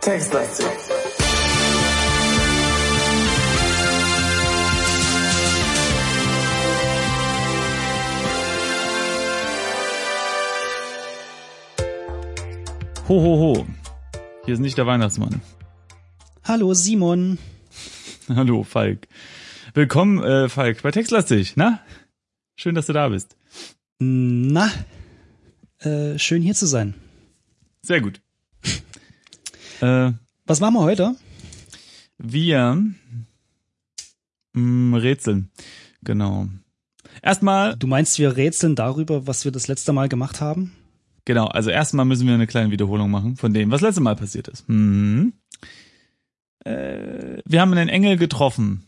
Textlastig. Ho, ho, ho. Hier ist nicht der Weihnachtsmann. Hallo Simon. Hallo, Falk. Willkommen, äh, Falk, bei Textlastig. Na? Schön, dass du da bist. Na, äh, schön hier zu sein. Sehr gut. äh, Was machen wir heute? wir mh, rätseln. Genau. Erstmal, Du meinst, wir rätseln darüber, was wir das letzte Mal gemacht haben? genau, also erstmal müssen wir eine kleine Wiederholung machen von dem, was letzte Mal passiert ist. Mhm. Äh, wir haben einen Engel getroffen.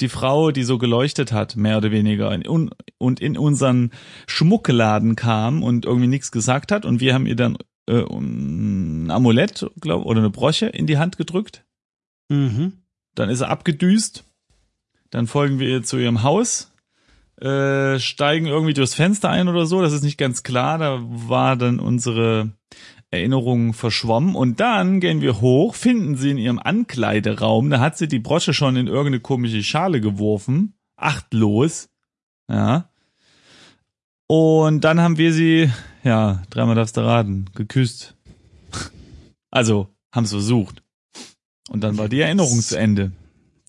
Die Frau, die so geleuchtet hat, mehr oder weniger, in, und in unseren Schmuckladen kam und irgendwie nichts gesagt hat. Und wir haben ihr dann äh, ein Amulett, glaube oder eine Broche in die Hand gedrückt. Mhm. Dann ist er abgedüst. Dann folgen wir ihr zu ihrem Haus, äh, steigen irgendwie durchs Fenster ein oder so. Das ist nicht ganz klar. Da war dann unsere Erinnerung verschwommen. Und dann gehen wir hoch, finden sie in ihrem Ankleideraum. Da hat sie die Brosche schon in irgendeine komische Schale geworfen. Achtlos. Ja. Und dann haben wir sie, ja, dreimal darfst du raten, geküsst. Also, haben es versucht. Und dann war die Erinnerung zu Ende.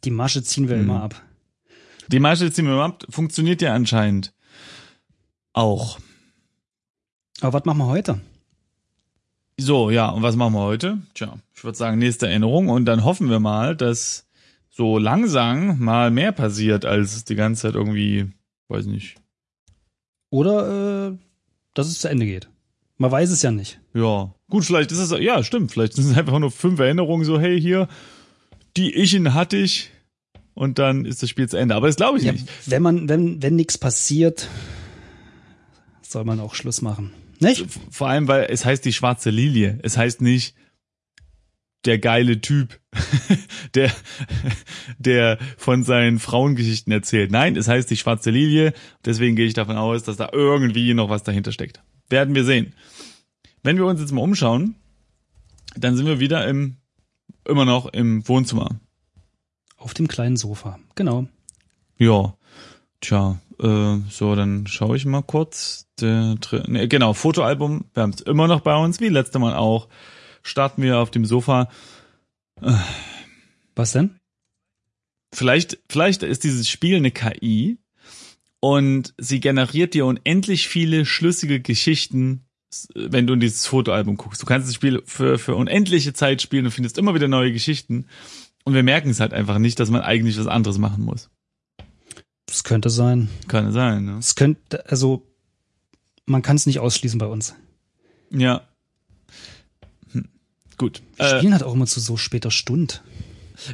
Die Masche ziehen wir Mhm. immer ab. Die Marshall Zimmer ab funktioniert ja anscheinend auch. Aber was machen wir heute? So, ja, und was machen wir heute? Tja, ich würde sagen, nächste Erinnerung und dann hoffen wir mal, dass so langsam mal mehr passiert, als die ganze Zeit irgendwie, weiß nicht. Oder äh, dass es zu Ende geht. Man weiß es ja nicht. Ja, gut, vielleicht ist es, ja, stimmt, vielleicht sind es einfach nur fünf Erinnerungen, so, hey, hier, die Ichen hatte ich und dann ist das Spiel zu Ende. Aber das glaube ich Ja, nicht. wenn man, wenn, wenn nichts passiert, soll man auch Schluss machen. Nicht? Vor allem, weil es heißt die schwarze Lilie. Es heißt nicht der geile Typ, der, der von seinen Frauengeschichten erzählt. Nein, es heißt die schwarze Lilie. Deswegen gehe ich davon aus, dass da irgendwie noch was dahinter steckt. Werden wir sehen. Wenn wir uns jetzt mal umschauen, dann sind wir wieder im, immer noch im Wohnzimmer. Auf dem kleinen Sofa. Genau. Ja, tja, äh, so, dann schaue ich mal kurz. Der, nee, genau, Fotoalbum, wir haben es immer noch bei uns, wie letzte Mal auch. Starten wir auf dem Sofa. Was denn? Vielleicht, vielleicht ist dieses Spiel eine KI und sie generiert dir unendlich viele schlüssige Geschichten, wenn du in dieses Fotoalbum guckst. Du kannst das Spiel für, für unendliche Zeit spielen und findest immer wieder neue Geschichten. Und wir merken es halt einfach nicht, dass man eigentlich was anderes machen muss. Das könnte sein. Kann es sein, ne? Es könnte, also, man kann es nicht ausschließen bei uns. Ja. Hm. Gut. Wir Äh, spielen halt auch immer zu so später Stund.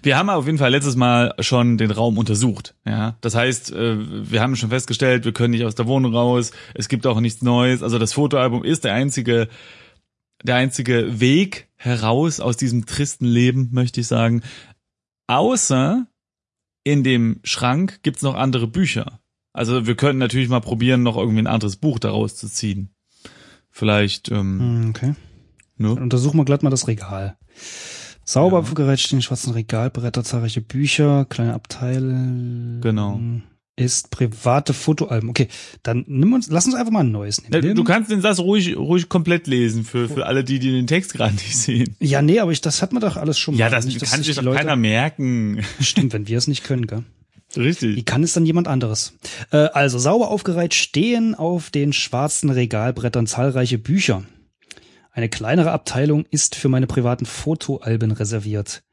Wir haben auf jeden Fall letztes Mal schon den Raum untersucht. Ja, das heißt, äh, wir haben schon festgestellt, wir können nicht aus der Wohnung raus. Es gibt auch nichts Neues. Also das Fotoalbum ist der einzige, der einzige Weg heraus aus diesem tristen Leben, möchte ich sagen. Außer in dem Schrank gibt's noch andere Bücher. Also wir könnten natürlich mal probieren, noch irgendwie ein anderes Buch daraus zu ziehen. Vielleicht, ähm, Hm, Okay. ne? Dann untersuchen wir glatt mal das Regal. Sauber Ja. aufgereiht stehen schwarzen Regalbretter, zahlreiche Bücher, kleine Abteile. Genau. Ist private Fotoalben. Okay, dann nimm uns, lass uns einfach mal ein neues nehmen. Du kannst den Satz ruhig, ruhig komplett lesen für, für alle, die, die den Text gerade nicht sehen. ja, nee, aber ich, das hat man doch alles schon Ja, mal. das Nicht, kann sich doch Leute- keiner merken. Stimmt, wenn wir es nicht können, gell? Wie Richtig. kann es dann jemand anderes? Äh, also sauber aufgereiht stehen auf den schwarzen Regalbrettern zahlreiche Bücher. Eine kleinere Abteilung ist für meine privaten Fotoalben reserviert.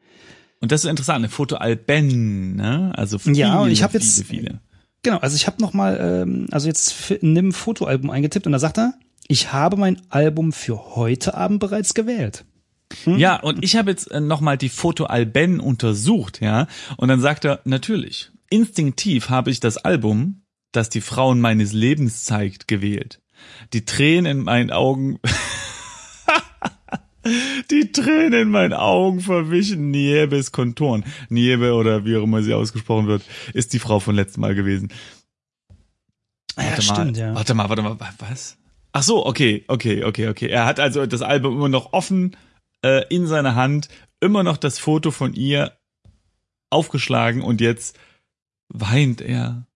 Und das ist interessant, eine Fotoalben, ne? Also viele, Ja, ich hab viele, jetzt- viele. Genau, also ich habe noch mal, ähm, also jetzt nimm Fotoalbum eingetippt und da sagt er, ich habe mein Album für heute Abend bereits gewählt. Ja, und ich habe jetzt äh, nochmal die Fotoalben untersucht, ja. Und dann sagt er, natürlich, instinktiv habe ich das Album, das die Frauen meines Lebens zeigt, gewählt. Die Tränen in meinen Augen Die Tränen in meinen Augen verwischen Niebes Konturen. Niebe oder wie auch immer sie ausgesprochen wird, ist die Frau von letztem Mal gewesen. Ja, Warte stimmt, mal, ja. warte mal, warte mal, wa- was? Ach so, okay, okay, okay, okay. Er hat also das Album immer noch offen äh, in seiner Hand, immer noch das Foto von ihr aufgeschlagen und jetzt weint er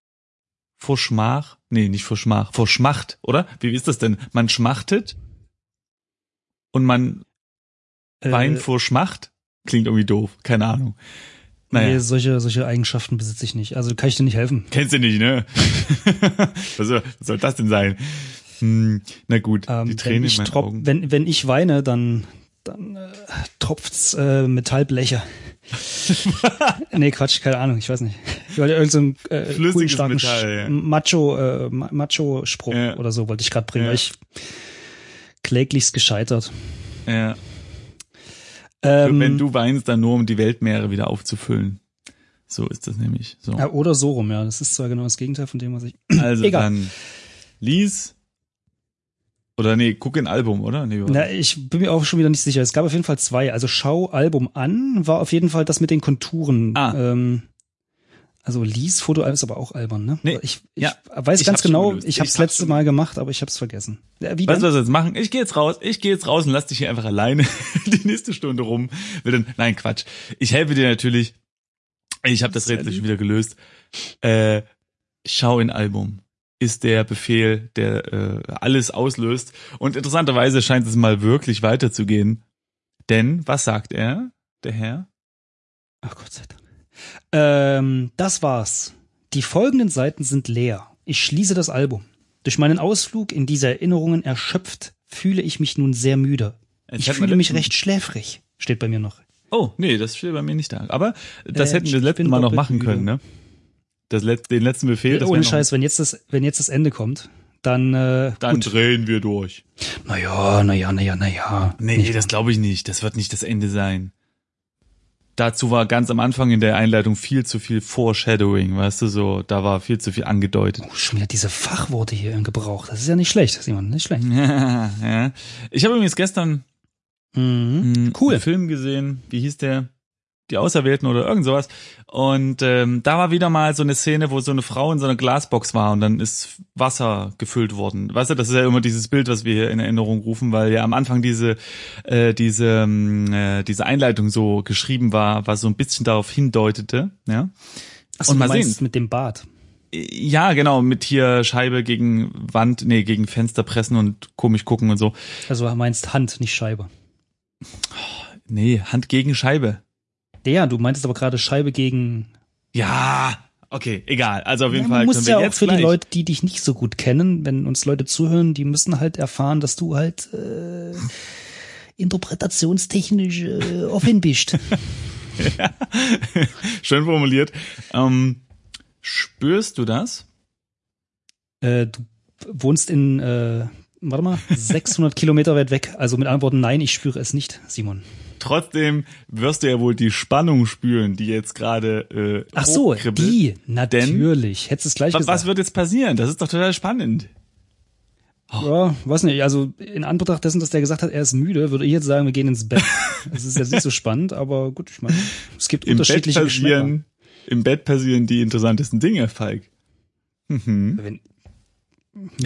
vor Schmach. Nee, nicht vor Schmach, vor Schmacht, oder? Wie ist das denn? Man schmachtet und man weint Äh, vor Schmacht? Klingt irgendwie doof, keine Ahnung. Naja. Nee, solche, solche Eigenschaften besitze ich nicht. Also kann ich dir nicht helfen. Kennst du nicht, ne? was, soll, was soll das denn sein? Hm, na gut, Ähm, die wenn, Tränen in ich meinen trop, Augen. wenn, wenn ich weine, dann, dann äh, tropft's äh, Metallbleche. nee, Quatsch, keine Ahnung, ich weiß nicht. Ich wollte irgendeinen so einen, äh, coolen, starken Metall, ja. Macho, äh, Ma- Macho-Spruch Ja. oder so wollte ich gerade bringen. Ja. weil Ich kläglichst gescheitert. ja. Ähm, wenn du weinst, dann nur um die Weltmeere wieder aufzufüllen. So ist das nämlich. So. ja, oder so rum, ja. Das ist zwar genau das Gegenteil von dem, was ich. Also egal. dann lies oder nee, guck ein Album, oder? Nee, Na, ich bin mir auch schon wieder nicht sicher. Es gab auf jeden Fall zwei. Also Schau Album an war auf jeden Fall das mit den Konturen. Ah. Ähm, also Lies Fotoalbum ist aber auch albern, ne? Nee, ich, ich ja. weiß Ich ganz genau, ich habe es letzte Mal gemacht, aber ich habe es vergessen. Ja, wie Weißt du, was wir jetzt machen? Ich gehe jetzt raus, ich gehe jetzt raus und lass dich hier einfach alleine die nächste Stunde rum. Nein, Quatsch. Ich helfe dir natürlich. Ich habe das Rätsel schon wieder gelöst. Äh, schau in Album ist der Befehl, der äh, alles auslöst. Und interessanterweise scheint es mal wirklich weiterzugehen. Denn, was sagt er, der Herr? Ach Gott sei Dank. Ähm, das war's. Die folgenden Seiten sind leer. Ich schließe das Album. Durch meinen Ausflug in diese Erinnerungen erschöpft, fühle ich mich nun sehr müde. Jetzt Ich fühle mich recht schläfrig, steht bei mir noch. Oh, nee, das steht bei mir nicht da. Aber das Äh, hätten wir das letzte Mal noch machen können, ne? Das Let den letzten Befehl. das Ohne wär noch- Scheiß, wenn jetzt das, wenn jetzt das Ende kommt, dann, äh, Dann gut. drehen wir durch. Naja, naja, naja, naja. Nee, Nicht das glaube ich nicht. Das wird nicht das Ende sein. Dazu war ganz am Anfang in der Einleitung viel zu viel Foreshadowing, weißt du, so, da war viel zu viel angedeutet. Oh, schon wieder diese Fachworte hier im Gebrauch. Das ist ja nicht schlecht, Simon, nicht schlecht. ja. Ich habe übrigens gestern Mhm. einen Cool. Film gesehen, wie hieß der? Die Auserwählten oder irgend sowas. Und ähm, da war wieder mal so eine Szene, wo so eine Frau in so einer Glasbox war und dann ist Wasser gefüllt worden. Weißt du, das ist ja immer dieses Bild, was wir hier in Erinnerung rufen, weil ja am Anfang diese äh, diese ähm, äh, diese Einleitung so geschrieben war, was so ein bisschen darauf hindeutete, ja. Achso, Und du mal meinst sehen. mit dem Bad. Ja, genau, mit hier Scheibe gegen Wand, nee, gegen Fenster pressen und komisch gucken und so. Also meinst Hand, nicht Scheibe. Nee, Hand gegen Scheibe. Ja, du meintest aber gerade Scheibe gegen. Ja, okay, egal. Also auf jeden Ja, Fall du musst ja auch für gleich. die Leute, die dich nicht so gut kennen, wenn uns Leute zuhören, die müssen halt erfahren, dass du halt äh, interpretationstechnisch äh, offen bist. Schön formuliert. Ähm, spürst du das? äh, du wohnst in, äh, warte mal, 600 Kilometer weit weg. Also mit anderen Worten, nein, ich spüre es nicht, Simon. Trotzdem wirst du ja wohl die Spannung spüren, die jetzt gerade äh, Ach so, die, natürlich. Hättest du es gleich Was, gesagt. was wird jetzt passieren? Das ist doch total spannend. Ja, weiß nicht. Also in Anbetracht dessen, dass der gesagt hat, er ist müde, würde ich jetzt sagen, wir gehen ins Bett. Das ist jetzt nicht so spannend, aber gut, ich meine, es gibt Im Bett unterschiedliche Geschmäcker. passieren, im Bett passieren die interessantesten Dinge, Falk. Mhm. Wenn,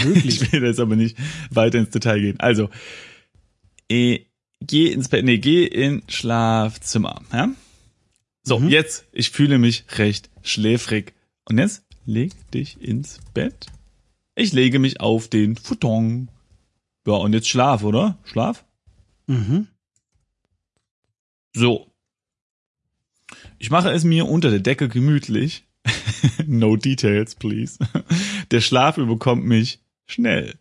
möglich. Ich will jetzt aber nicht weiter ins Detail gehen. Also, eh, geh ins Bett, nee, geh in Schlafzimmer, ja? So, Mhm. jetzt, ich fühle mich recht schläfrig. Und jetzt leg dich ins Bett. Ich lege mich auf den Futon. Ja, und jetzt Schlaf, oder? Schlaf? Mhm. So. Ich mache es mir unter der Decke gemütlich. no details, please. Der Schlaf überkommt mich schnell.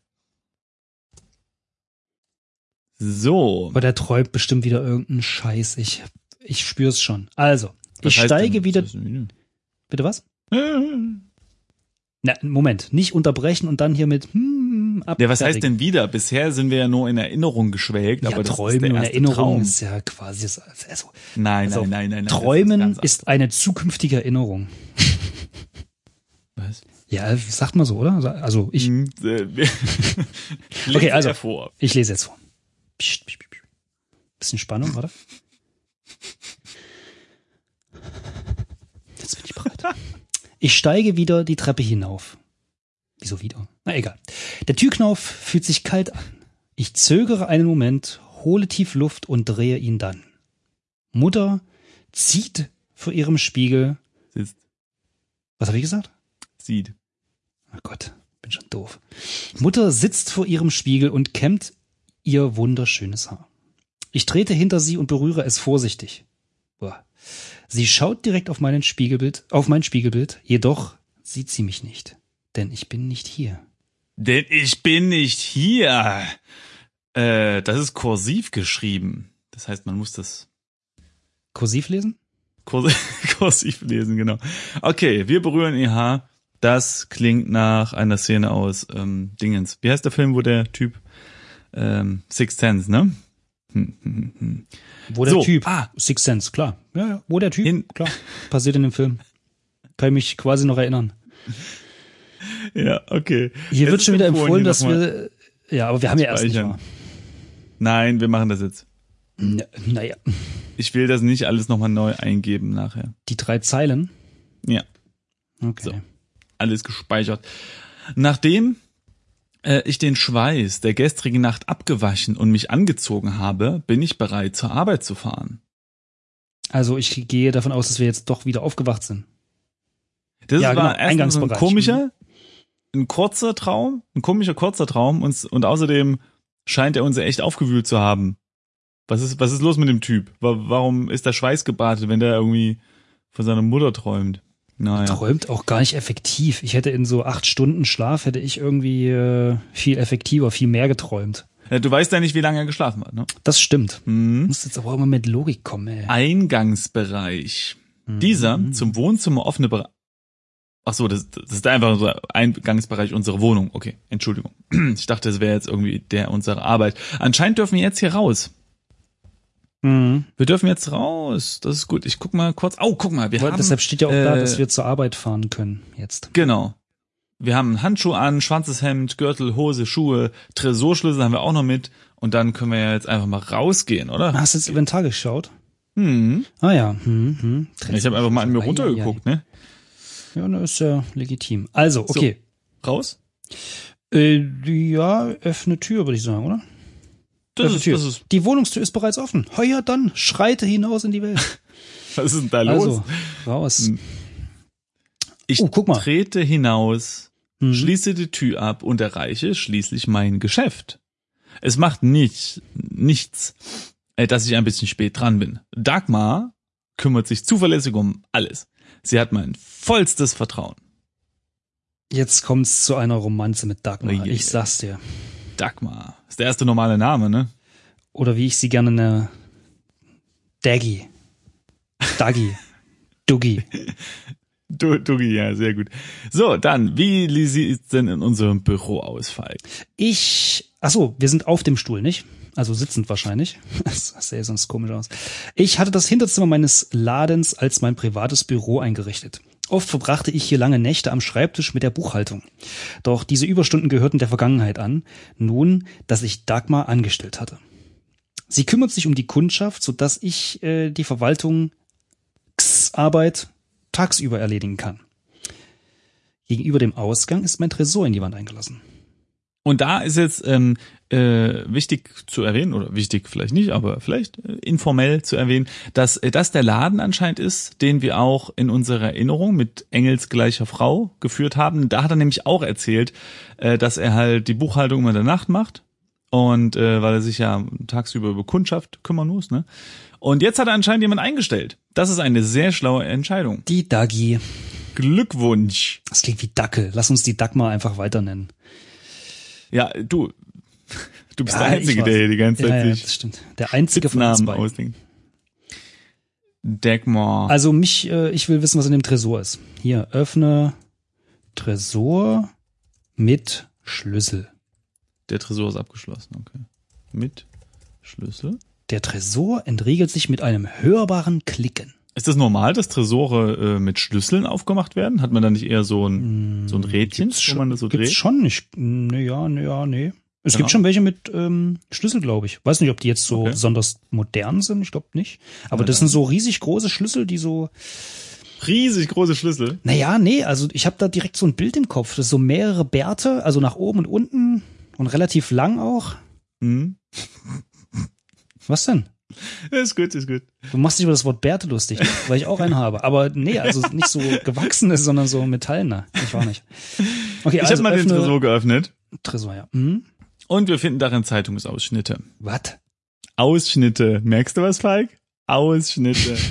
So. Aber der träumt bestimmt wieder irgendeinen Scheiß. Ich, ich spür's schon. Also, Was ich steige denn- wieder. Ist- Bitte was? Na, Moment, nicht unterbrechen und dann hier mit hm, ab. Ja, was heißt denn wieder? Bisher sind wir ja nur in Erinnerung geschwelgt, Ja, aber das ist Träumen und Erinnerung Traum. ist ja quasi das, also, Nein, also nein, nein, nein, nein. Träumen ganz ist eine zukünftige Erinnerung. anders. Ja, sagt mal so, oder? Also ich, Hm, äh, Okay, also. vor. ich lese jetzt vor. Psst, psst, psst. Bisschen Spannung, warte. Jetzt bin ich bereit. Ich steige wieder die Treppe hinauf. Wieso wieder? Na egal. Der Türknauf fühlt sich kalt an. Ich zögere einen Moment, hole tief Luft und drehe ihn dann. Mutter zieht vor ihrem Spiegel. Sitzt. Was habe ich gesagt? Sieht. Ach Gott, bin schon doof. Mutter sitzt vor ihrem Spiegel und kämmt ihr wunderschönes Haar. Ich trete hinter sie und berühre es vorsichtig. Boah. Sie schaut direkt auf meinen Spiegelbild, auf mein Spiegelbild, jedoch sieht sie mich nicht, denn ich bin nicht hier. Denn ich bin nicht hier. Äh, das ist kursiv geschrieben. Das heißt, man muss das Kursiv lesen? kursiv, kursiv lesen, genau. Okay, wir berühren ihr Haar. Das klingt nach einer Szene aus ähm, Dingens. Wie heißt der Film, wo der Typ ähm, Sixth Sense, ne? Hm, hm, hm. Wo der So, Typ? ah. Six Sense, klar. Ja, ja. Wo der Typ? In- klar. Passiert in dem Film. Kann ich mich quasi noch erinnern. Ja, okay. Hier Es wird schon wieder empfohlen, dass wir. Ja, aber wir haben ja erst nicht mal. Nein, wir machen das jetzt. Na, naja, Ich will das nicht alles nochmal neu eingeben nachher. die drei Zeilen. Ja, Okay. So. alles gespeichert. Nachdem äh, ich den Schweiß der gestrigen Nacht abgewaschen und mich angezogen habe, bin ich bereit zur Arbeit zu fahren. Also ich gehe davon aus, dass wir jetzt doch wieder aufgewacht sind. Das Ja, war genau, erstens ein komischer, ein kurzer Traum, ein komischer kurzer Traum und, und außerdem scheint er uns ja echt aufgewühlt zu haben. Was ist, was ist los mit dem Typ? Wa- Warum ist der Schweiß gebadet, wenn der irgendwie von seiner Mutter träumt? Naja. Träumt auch gar nicht effektiv. Ich hätte in so acht Stunden Schlaf hätte ich irgendwie äh, viel effektiver, viel mehr geträumt. Ja, Du weißt ja nicht, wie lange er geschlafen hat, ne? Das stimmt. Mhm. Muss jetzt aber auch immer mit Logik kommen, ey. Eingangsbereich. Mhm. Dieser zum Wohnzimmer offene Bereich. Ach so, das, das ist einfach so Eingangsbereich unserer Wohnung. Okay, Entschuldigung. Ich dachte, das wäre jetzt irgendwie der unserer Arbeit. Anscheinend dürfen wir jetzt hier raus. Mhm. Wir dürfen jetzt raus. Das ist gut. Ich guck mal kurz. Oh, guck mal, wir Weil haben deshalb steht ja auch da, äh, dass wir zur Arbeit fahren können jetzt. genau. Wir haben einen Handschuh an, schwarzes Hemd, Gürtel, Hose, Schuhe, Tresorschlüssel haben wir auch noch mit und dann können wir ja jetzt einfach mal rausgehen, oder? Hast du ins Inventar geschaut? Hm. Ah ja. Hm, hm. Ich habe einfach mal an mir runtergeguckt, ne? Ja, das ist ja legitim. Also, okay. Raus? Äh, ja, öffne Tür, würde ich sagen, oder? Das ist, das ist, Die Wohnungstür ist bereits offen. Heuer dann, schreite hinaus in die Welt. was ist denn da los? Also, raus. Hm. Ich Oh, trete hinaus, Mhm. schließe die Tür ab und erreiche schließlich mein Geschäft. Es macht nicht, nichts, äh, dass ich ein bisschen spät dran bin. Dagmar kümmert sich zuverlässig um alles. Sie hat mein vollstes Vertrauen. Jetzt kommt's zu einer Romanze mit Dagmar. Uiuiui. Ich sag's dir. Dagmar. Ist der erste normale Name, ne? Oder wie ich sie gerne nenne, Daggy. Daggy. Duggy. Du, Dugi, ja, sehr gut. So, dann, wie sieht's denn in unserem Büro aus, Falk? Ich, ach so, wir sind auf dem Stuhl, nicht? Also sitzend wahrscheinlich. Das sähe sonst komisch aus. Ich hatte das Hinterzimmer meines Ladens als mein privates Büro eingerichtet. Oft verbrachte ich hier lange Nächte am Schreibtisch mit der Buchhaltung. Doch diese Überstunden gehörten der Vergangenheit an, nun, dass ich Dagmar angestellt hatte. Sie kümmert sich um die Kundschaft, sodass ich äh, die Verwaltung Arbeit tagsüber erledigen kann. Gegenüber dem Ausgang ist mein Tresor in die Wand eingelassen. Und da ist jetzt ähm, äh, wichtig zu erwähnen, oder wichtig vielleicht nicht, aber vielleicht äh, informell zu erwähnen, dass äh, das der Laden anscheinend ist, den wir auch in unserer Erinnerung mit Engels gleicher Frau geführt haben. Da hat er nämlich auch erzählt, äh, dass er halt die Buchhaltung immer in der Nacht macht. Und äh, weil er sich ja tagsüber über Kundschaft kümmern muss, ne? Und jetzt hat er anscheinend jemand eingestellt. Das ist eine sehr schlaue Entscheidung. Die Dagi. Glückwunsch. Das klingt wie Dackel. Lass uns die Dagmar einfach weiter nennen. Ja, du, du bist Ja, der Einzige, der hier die ganze Zeit Ja, ja, sich das stimmt. Der einzige von uns beiden. ausdenkt. Dagmar. Also mich, äh, ich will wissen, was in dem Tresor ist. Hier, öffne Tresor mit Schlüssel. Der Tresor ist abgeschlossen, okay. Mit Schlüssel. Der Tresor entriegelt sich mit einem hörbaren Klicken. Ist das normal, dass Tresore äh, mit Schlüsseln aufgemacht werden? Hat man da nicht eher so ein, so ein Rädchen, wo man das so Gibt's dreht? schon nicht. Ne, ja, ne, ja, nee. Es Genau. gibt schon welche mit ähm, Schlüssel, glaube ich. Weiß nicht, ob die jetzt so Okay. besonders modern sind. Ich glaube nicht. Aber Na das sind so riesig große Schlüssel, die so. Riesig große Schlüssel. Naja, nee, also ich habe da direkt so ein Bild im Kopf. Das ist so mehrere Bärte, also nach oben und unten und relativ lang auch. Hm. Was denn? Ist gut, ist gut. Du machst dich über das Wort Bärte lustig, weil ich auch einen habe. Aber nee, also nicht so gewachsene, sondern so metallene. Ich war nicht. Okay, Ich also habe mal den öffne- Tresor geöffnet Tresor, ja. Hm? Und wir finden darin Zeitungsausschnitte. Was? Ausschnitte. Merkst du was, Falk? Ausschnitte.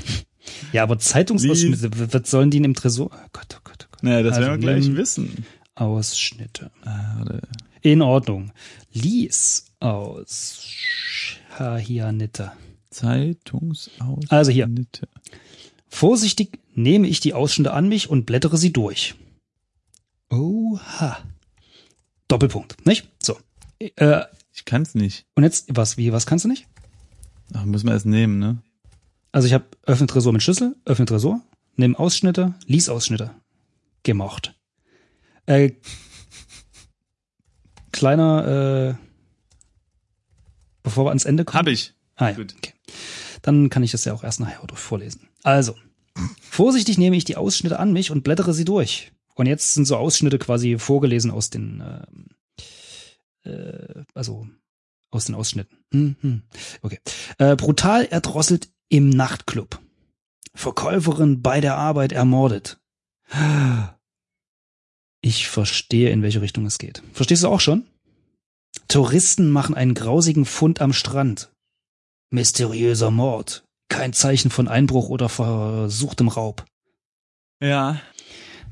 Ja, aber Zeitungsausschnitte, w- was sollen die denn im Tresor? Oh Gott, oh Gott, oh Gott. naja, das Also werden wir gleich nimm- wissen. Ausschnitte. Ah. In Ordnung. Lies aus Hahianitte. Zeitungsausschnitte. Also hier. Vorsichtig nehme ich die Ausschnitte an mich und blättere sie durch. Oha. Doppelpunkt, nicht? So. Äh, Ich kann's nicht. und jetzt, was, wie, was kannst du nicht? Ach, müssen wir erst nehmen, ne? Also ich habe öffne Tresor mit Schlüssel, öffne Tresor, nimm Ausschnitte, lies Ausschnitte. Gemocht. Äh, kleiner, äh, bevor wir ans Ende kommen. Hab ich. Ah, ja. Gut. Okay. Dann kann ich das ja auch erst nachher durch vorlesen. Also, vorsichtig nehme ich die Ausschnitte an mich und blättere sie durch. Und jetzt sind so Ausschnitte quasi vorgelesen aus den, ähm, äh, also aus den Ausschnitten. Hm, hm. Okay. Äh, brutal erdrosselt im Nachtclub. Verkäuferin bei der Arbeit ermordet. Ich verstehe, in welche Richtung es geht. Verstehst du auch schon? Touristen machen einen grausigen Fund am Strand. Mysteriöser Mord. Kein Zeichen von Einbruch oder versuchtem Raub. Ja.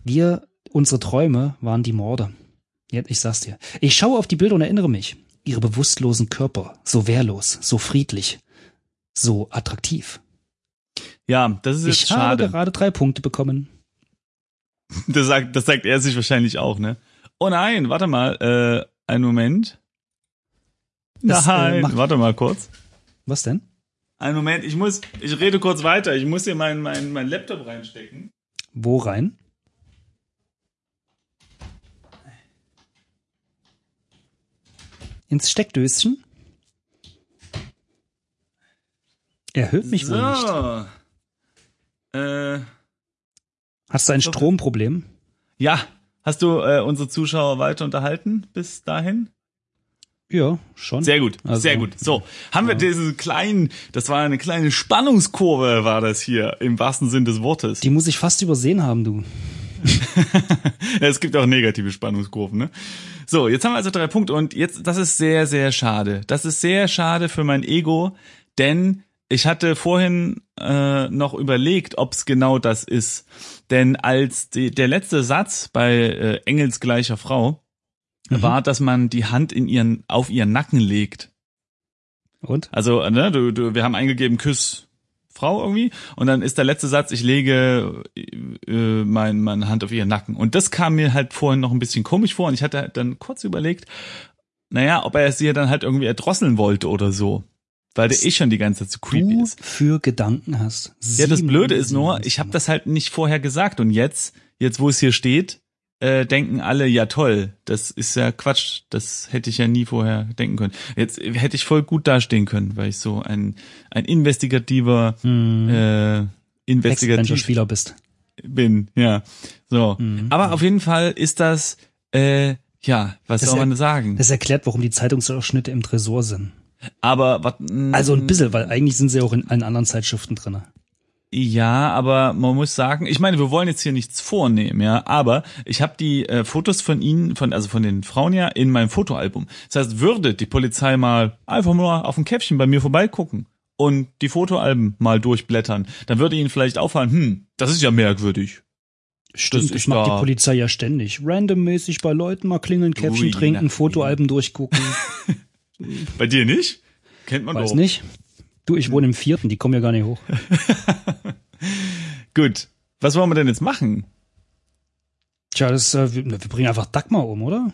Wir, unsere Träume waren die Morde. Ja, ich sag's dir. Ich schaue auf die Bilder und erinnere mich. Ihre bewusstlosen Körper, so wehrlos, so friedlich, so attraktiv. Ja, das ist jetzt Ich habe schade. gerade drei Punkte bekommen. Das sagt, das sagt er sich wahrscheinlich auch, ne? Oh nein, warte mal, äh, einen Moment. Das, äh, Nein, macht- warte mal kurz. Was denn? Einen Moment, ich muss, ich rede kurz weiter. Ich muss hier meinen mein, mein Laptop reinstecken. Wo rein? Ins Steckdöschen? Er hört mich wohl nicht. so. Äh, Hast du ein. Stromproblem? ja, hast du äh, unsere Zuschauer weiter unterhalten bis dahin? Ja, schon. Sehr gut, Also, sehr gut. So, haben wir diesen kleinen, das war eine kleine Spannungskurve, war das hier, im wahrsten Sinn des Wortes. Die muss ich fast übersehen haben, du. Es gibt auch negative Spannungskurven, ne? So, jetzt haben wir also drei Punkte und jetzt, das ist sehr, sehr schade. Das ist sehr schade für mein Ego, denn ich hatte vorhin äh, noch überlegt, ob es genau das ist. Denn als die, der letzte Satz bei äh, Engels gleicher Frau war, dass man die Hand in ihren, auf ihren Nacken legt. Und? Also, ne, du, du, wir haben eingegeben Küss Frau irgendwie und dann ist der letzte Satz, ich lege äh, mein, meine Hand auf ihren Nacken. Und das kam mir halt vorhin noch ein bisschen komisch vor und ich hatte dann kurz überlegt, naja, ob er es ihr dann halt irgendwie erdrosseln wollte oder so. Weil der eh schon die ganze Zeit zu creepy Du ist. für Gedanken hast. Ja, das Sieben- Blöde ist nur, sieben- ich habe das halt nicht vorher gesagt und jetzt, jetzt wo es hier steht, äh, denken alle, ja toll, das ist ja Quatsch, das hätte ich ja nie vorher denken können. Jetzt hätte ich voll gut dastehen können, weil ich so ein, ein investigativer, Hm. äh, investigativ Adventure-Spieler bist. bin, ja. So. Mhm. Aber auf jeden Fall ist das, äh, ja, was Das soll man sagen? Das erklärt, warum die Zeitungsausschnitte im Tresor sind. Aber was, Also ein bisschen, weil eigentlich sind sie auch in allen anderen Zeitschriften drinne. Ja, aber man muss sagen, ich meine, wir wollen jetzt hier nichts vornehmen, ja, aber ich habe die äh, Fotos von ihnen, von also von den Frauen ja in meinem Fotoalbum. Das heißt, würde die Polizei mal einfach mal auf ein Käffchen bei mir vorbeigucken und die Fotoalben mal durchblättern, dann würde ihnen vielleicht auffallen, hm, das ist ja merkwürdig. Stimmt, Das das macht da- die Polizei ja ständig. Randommäßig bei Leuten mal klingeln, Käffchen Ui, trinken, na, Fotoalben durchgucken. Bei dir nicht? Kennt man Weiß doch. nicht. Du, ich wohne im vierten, die kommen ja gar nicht hoch. Gut. Was wollen wir denn jetzt machen? Tja, das, äh, wir, wir bringen einfach Dagmar um, oder?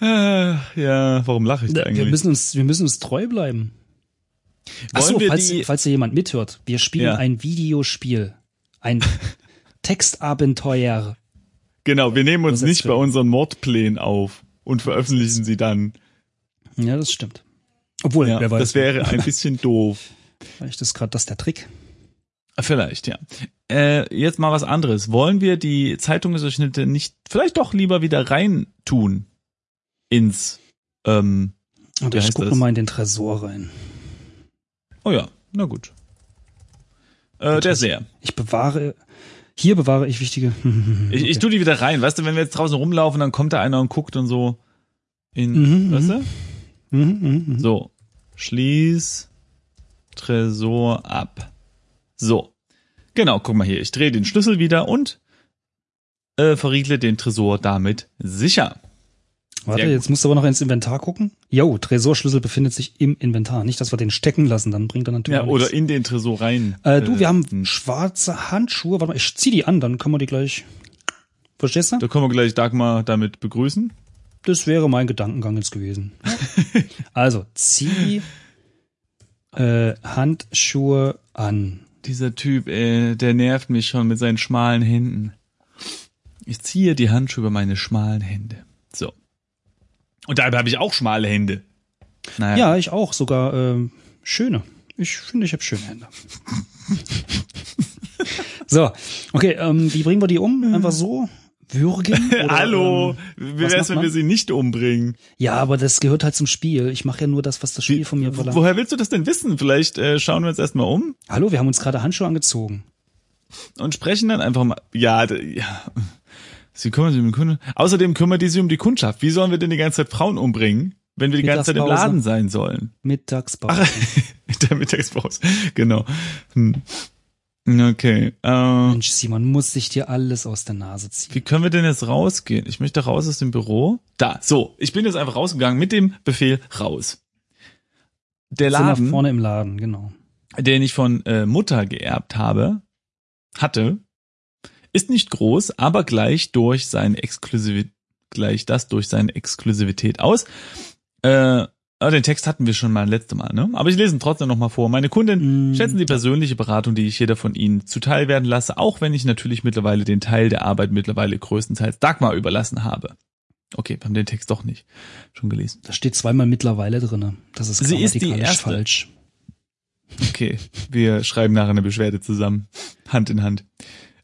Äh, ja, warum lache ich da eigentlich? Wir müssen uns, wir müssen uns treu bleiben. Achso, falls, die- falls hier jemand mithört, wir spielen Ja. ein Videospiel. Ein Textabenteuer. Genau, wir nehmen uns nicht bei unseren Mordplänen auf und veröffentlichen sie dann. Ja, das stimmt. Obwohl, Ja, wer weiß. das wäre ein bisschen doof. Vielleicht ist gerade das der Trick. Vielleicht, ja. Äh, jetzt mal was anderes. Wollen wir die Zeitungsausschnitte nicht vielleicht doch lieber wieder rein tun ins ähm, Und ich gucke mal in den Tresor rein. Oh ja, na gut. Äh, der sehr. Ich bewahre, hier bewahre ich wichtige. Ich, ich tu die wieder rein. Weißt du, wenn wir jetzt draußen rumlaufen, dann kommt da einer und guckt und so in, Mhm, weißt mhm. du? Mhm, mhm, mhm. So. Schließ Tresor ab. So. Genau, guck mal hier. Ich drehe den Schlüssel wieder und äh, verriegle den Tresor damit sicher. Warte, Sehr gut. jetzt musst du aber noch ins Inventar gucken. Jo, Tresorschlüssel befindet sich im Inventar. Nicht, dass wir den stecken lassen, dann bringt er natürlich Ja, oder nichts. in den Tresor rein. Äh, du, wir haben hm. schwarze Handschuhe. Warte mal, ich zieh die an, dann können wir die gleich. Verstehst du? Da können wir gleich Dagmar damit begrüßen. Das wäre mein Gedankengang jetzt gewesen. also, zieh äh, Handschuhe an. Dieser Typ, äh, der nervt mich schon mit seinen schmalen Händen. Ich ziehe die Handschuhe über meine schmalen Hände. So. Und dabei habe ich auch schmale Hände. Naja. Ja, ich auch, sogar ähm, schöne. Ich finde, ich habe schöne Hände. so, okay, ähm, wie bringen wir die um? Einfach so? Würgen? Oder, Hallo, ähm, wie wär's, wenn wir sie nicht umbringen? Ja, aber das gehört halt zum Spiel. Ich mache ja nur das, was das Spiel von mir verlangt. Woher willst du das denn wissen? Vielleicht äh, schauen wir uns erstmal um Hallo, wir haben uns gerade Handschuhe angezogen. und sprechen dann einfach mal. Ja, ja. Sie kümmern sich um den Kunden. Außerdem kümmert die sich um die Kundschaft. Wie sollen wir denn die ganze Zeit Frauen umbringen, wenn wir die ganze Zeit im. Laden sein sollen? Mittagspause. In der Mittagspause. Genau. Hm. Okay. Äh, Mensch, Simon, muss sich dir alles aus der Nase ziehen. wie können wir denn jetzt rausgehen? Ich möchte raus aus dem Büro. Da, so. Ich bin jetzt einfach rausgegangen mit dem Befehl raus. Der Sind Laden, vorne im Laden, genau. den ich von äh, Mutter geerbt habe, hatte, ist nicht groß, aber gleich durch seine Exklusivität, gleich das durch seine Exklusivität aus. Äh, ah, den Text hatten wir schon mal letzte Mal, ne? Aber ich lese ihn trotzdem nochmal vor. Meine Kundin Mm. schätzen die persönliche Beratung, die ich jeder von Ihnen zuteil werden lasse, auch wenn ich natürlich mittlerweile den Teil der Arbeit mittlerweile größtenteils Dagmar überlassen habe. Okay, wir haben den Text doch nicht schon gelesen. Da steht zweimal mittlerweile drinne. Das ist Sie ist die erste. falsch. Okay, wir schreiben nachher eine Beschwerde zusammen. Hand in Hand.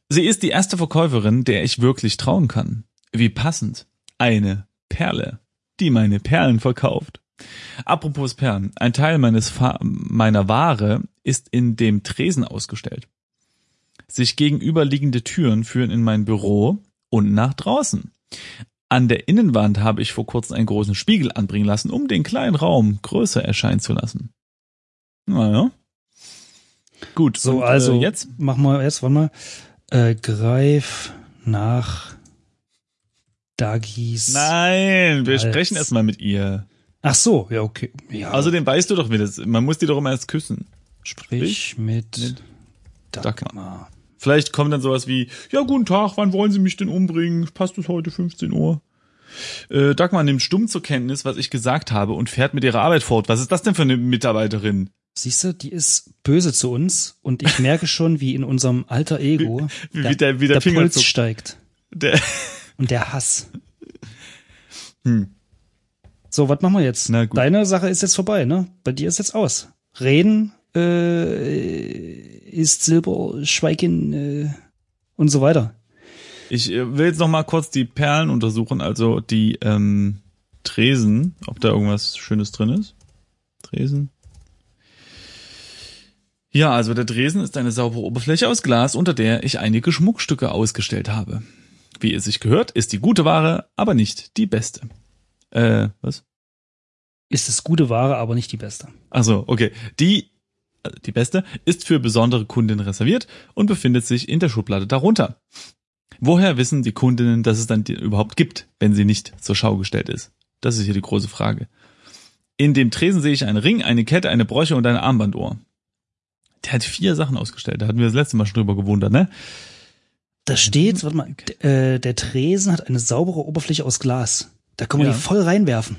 Sie ist die erste Verkäuferin, der ich wirklich trauen kann. Wie passend. Eine Perle, die meine Perlen verkauft. Apropos Perlen. Ein Teil meines Fa meiner Ware ist in dem Tresen ausgestellt. Sich gegenüberliegende Türen führen in mein Büro und nach draußen. An der Innenwand habe ich vor kurzem einen großen Spiegel anbringen lassen, um den kleinen Raum größer erscheinen zu lassen. Naja. Gut. So, und, also Äh, jetzt? Mach mal erst, warte mal. Äh, greif nach Dagis. Nein, wir Hals. sprechen erstmal mit ihr. Ach so, ja, okay. Ja, Außerdem weißt du doch, wie das. Man muss die doch immer erst küssen. sprich mit, mit Dagmar. Vielleicht kommt dann sowas wie, ja, guten Tag, wann wollen Sie mich denn umbringen? Passt es heute 15 Uhr? Äh, Dagmar nimmt stumm zur Kenntnis, was ich gesagt habe und fährt mit ihrer Arbeit fort. Was ist das denn für eine Mitarbeiterin? Siehst du, die ist böse zu uns und ich merke schon, wie in unserem alter Ego Wie- der, wie der- wie der der Puls steigt Der, und der Hass. hm. So, was machen wir jetzt? Na gut. Deine Sache ist jetzt vorbei, ne? Bei dir ist jetzt aus. Reden äh, ist Silber, Schweigen äh, und so weiter. Ich äh, will jetzt noch mal kurz die Perlen untersuchen, also die ähm, Tresen, ob da irgendwas Schönes drin ist. Tresen. Ja, also der Tresen ist eine saubere Oberfläche aus Glas, unter der ich einige Schmuckstücke ausgestellt habe. Wie es sich gehört, ist die gute Ware, aber nicht die beste. Äh, was? Ist es gute Ware, aber nicht die beste. Also, okay. Die, also die beste, ist für besondere Kundinnen reserviert und befindet sich in der Schublade darunter. Woher wissen die Kundinnen, dass es dann überhaupt gibt, wenn sie nicht zur Schau gestellt ist? Das ist hier die große Frage. In dem Tresen sehe ich einen Ring, eine Kette, eine Bräuche und eine Armbanduhr. Der hat vier Sachen ausgestellt. Da hatten wir das letzte Mal schon drüber gewundert, ne? Da steht, warte mal, äh, der Tresen hat eine saubere Oberfläche aus Glas. Da kann man Ja. die voll reinwerfen.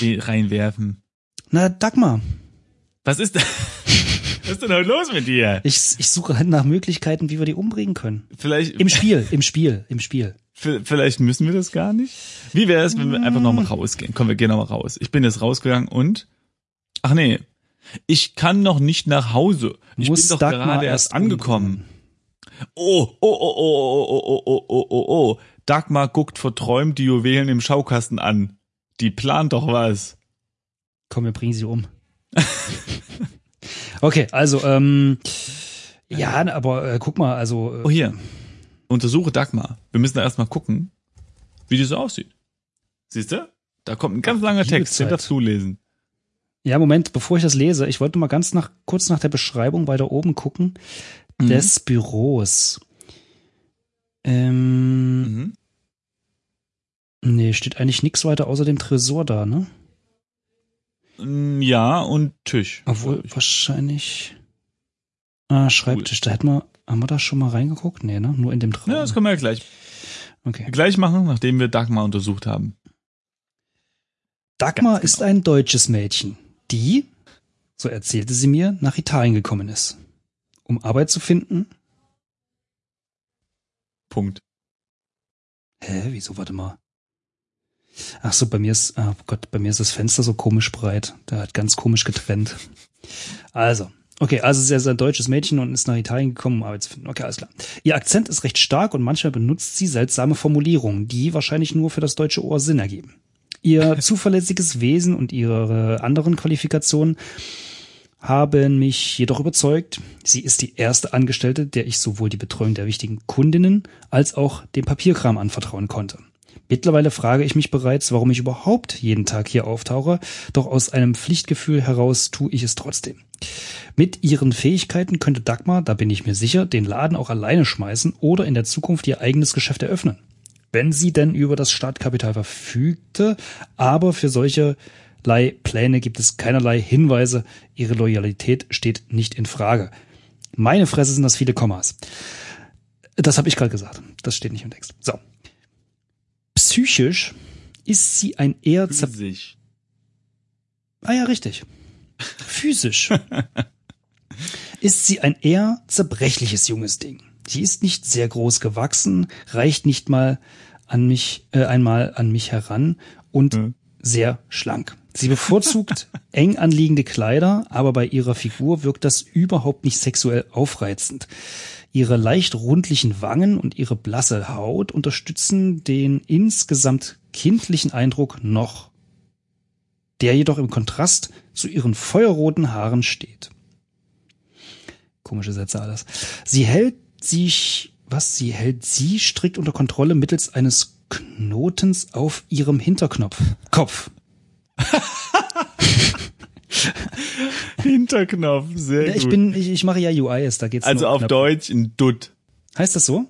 Wie reinwerfen. Na, Dagmar. Was ist, Was ist denn heute los mit dir? Ich, ich suche halt nach Möglichkeiten, wie wir die umbringen können. Vielleicht, Im Spiel, im Spiel, im Spiel. vielleicht müssen wir das gar nicht. Wie wäre es, wenn wir einfach nochmal rausgehen? Komm, wir gehen nochmal raus. Ich bin jetzt rausgegangen und, ach nee, ich kann noch nicht nach Hause. Ich Muss bin doch Dagmar gerade erst erst angekommen. Oh, oh, oh, oh, oh, oh, oh, oh, oh, oh. Dagmar guckt verträumt die Juwelen im Schaukasten an. Die plant doch was. Komm, wir bringen sie um. okay, also, ähm, ja, aber äh, guck mal, also, Oh, äh, hier. Untersuche Dagmar. Wir müssen da erstmal gucken, wie die so aussieht. Siehst du? Da kommt ein ganz langer liebe Text. Den darfst du lesen. ja, Moment, bevor ich das lese, ich wollte mal ganz nach, kurz nach der Beschreibung weiter oben gucken, Mhm. des Büros. Ähm, Mhm. nee, steht eigentlich nichts weiter außer dem Tresor da, ne? Mm, Ja, und Tisch. Obwohl, wahrscheinlich, ah, Schreibtisch, da hätten wir, haben wir da schon mal reingeguckt? Nee, ne? Nur in dem Traum. Ja, das können wir ja gleich, okay. gleich machen, nachdem wir Dagmar untersucht haben. Dagmar Ganz ist ein deutsches Mädchen, die, so erzählte sie mir, nach Italien gekommen ist. Um Arbeit zu finden. Punkt. Hä, wieso, warte mal. Ach so, bei mir ist, ah Gott, bei mir ist das Fenster so komisch breit. Der hat ganz komisch getrennt. Also, okay, also sie ist ein deutsches Mädchen und ist nach Italien gekommen, um Arbeit zu finden. Okay, alles klar. Ihr Akzent ist recht stark und manchmal benutzt sie seltsame Formulierungen, die wahrscheinlich nur für das deutsche Ohr Sinn ergeben. Ihr zuverlässiges Wesen und ihre anderen Qualifikationen haben mich jedoch überzeugt. Sie ist die erste Angestellte, der ich sowohl die Betreuung der wichtigen Kundinnen als auch den Papierkram anvertrauen konnte. Mittlerweile frage ich mich bereits, warum ich überhaupt jeden Tag hier auftauche, doch aus einem Pflichtgefühl heraus tue ich es trotzdem. Mit ihren Fähigkeiten könnte Dagmar, da bin ich mir sicher, den Laden auch alleine schmeißen oder in der Zukunft ihr eigenes Geschäft eröffnen. Wenn sie denn über das Startkapital verfügte, aber für solche Pläne gibt es keinerlei Hinweise. Ihre Loyalität steht nicht in Frage. Meine Fresse sind das viele Kommas. Das habe ich gerade gesagt. Das steht nicht im Text. So. Psychisch ist sie ein eher zer Sich. Ah ja, richtig. Physisch ist sie ein eher zerbrechliches junges Ding. Sie ist nicht sehr groß gewachsen, reicht nicht mal an mich äh, einmal an mich heran und Mhm. sehr schlank. Sie bevorzugt eng anliegende Kleider, aber bei ihrer Figur wirkt das überhaupt nicht sexuell aufreizend. Ihre leicht rundlichen Wangen und ihre blasse Haut unterstützen den insgesamt kindlichen Eindruck noch, der jedoch im Kontrast zu ihren feuerroten Haaren steht. Komische Sätze alles. Sie hält sich, was sie hält sie strikt unter Kontrolle mittels eines Knotens auf ihrem Hinterknopf. Kopf. Hinterknopf, sehr Ja, ich gut. bin, ich, ich mache ja UIs, da geht's also nur auf knapp. Deutsch ein Dutt. Heißt das so?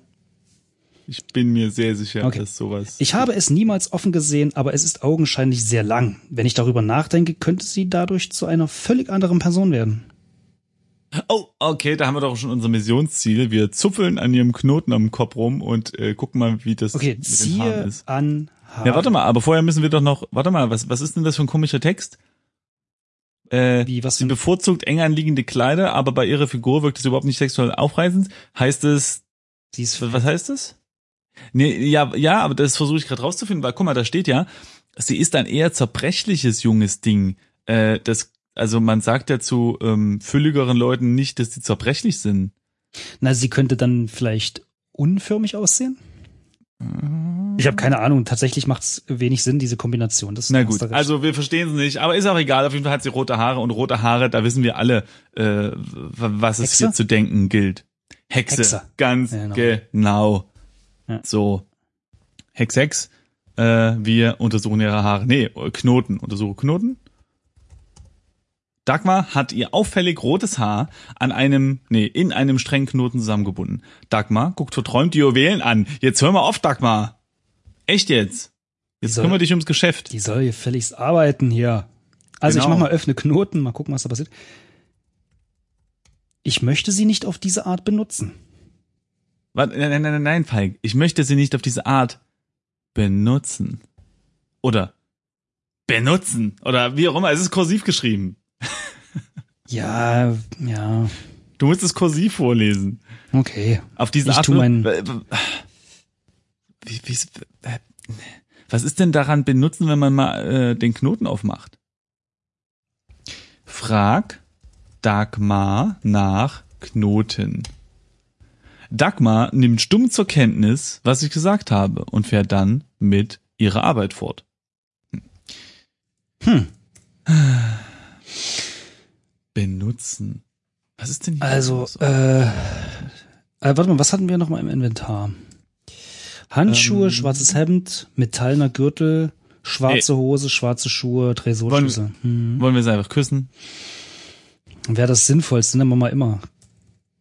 Ich bin mir sehr sicher, Okay. dass sowas. Ich habe es niemals offen gesehen, aber es ist augenscheinlich sehr lang. Wenn ich darüber nachdenke, könnte sie dadurch zu einer völlig anderen Person werden. Oh, okay, da haben wir doch schon unser Missionsziel. Wir zupfeln an ihrem Knoten am Kopf rum und äh, gucken mal, wie das Okay, mit den Haaren ziehe ist. an Ja, warte mal, aber vorher müssen wir doch noch, warte mal, was, was ist denn das für ein komischer Text? Äh, Wie, was sie denn? bevorzugt eng anliegende Kleider, aber bei ihrer Figur wirkt es überhaupt nicht sexuell aufreizend. Heißt es, Sie ist was heißt das? Nee, ja, ja, aber das versuche ich gerade rauszufinden, weil guck mal, da steht ja, sie ist ein eher zerbrechliches junges Ding. Äh, das, also man sagt ja zu ähm, fülligeren Leuten nicht, dass sie zerbrechlich sind. Na, sie könnte dann vielleicht unförmig aussehen? Ich habe keine Ahnung. Tatsächlich macht es wenig Sinn, diese Kombination. Das Na gut, also wir verstehen es nicht, aber ist auch egal. Auf jeden Fall hat sie rote Haare und rote Haare, da wissen wir alle, äh, was es Hexe? hier zu denken gilt. Hexe, Hexe. ganz Genau. genau. Ja. So, Hex, Hex. Äh, wir untersuchen ihre Haare. Nee, Knoten. Untersuche Knoten. Dagmar hat ihr auffällig rotes Haar an einem, nee, in einem strengen Knoten zusammengebunden. Dagmar guckt verträumt die Juwelen an. Jetzt hör mal auf, Dagmar. Echt jetzt? Jetzt soll- kümmere dich ums Geschäft. Die soll gefälligst arbeiten hier. Also ich Genau. mach mal öffne Knoten, mal gucken, was da passiert. Ich möchte sie nicht auf diese Art benutzen. Warte, nein, nein, nein, nein, Falk. Ich möchte sie nicht auf diese Art benutzen. Oder benutzen. Oder wie auch immer. Es ist kursiv geschrieben. Ja, ja. Du musst es kursiv vorlesen. Okay. Auf diese Ich Art. mein- wie, wie, äh, was ist denn daran benutzen, wenn man mal äh, den Knoten aufmacht? Frag Dagmar nach Knoten. Dagmar nimmt stumm zur Kenntnis, was ich gesagt habe, und fährt dann mit ihrer Arbeit fort. Hm. Benutzen. Was ist denn hier Also, äh, äh, warte mal, was hatten wir noch mal im Inventar? Handschuhe, Ähm. schwarzes Hemd, metallener Gürtel, schwarze Hose, schwarze Schuhe, Tresorschlüssel. Hm. Wollen wir es einfach küssen? Wäre das Sinnvollste, nehmen wir mal immer.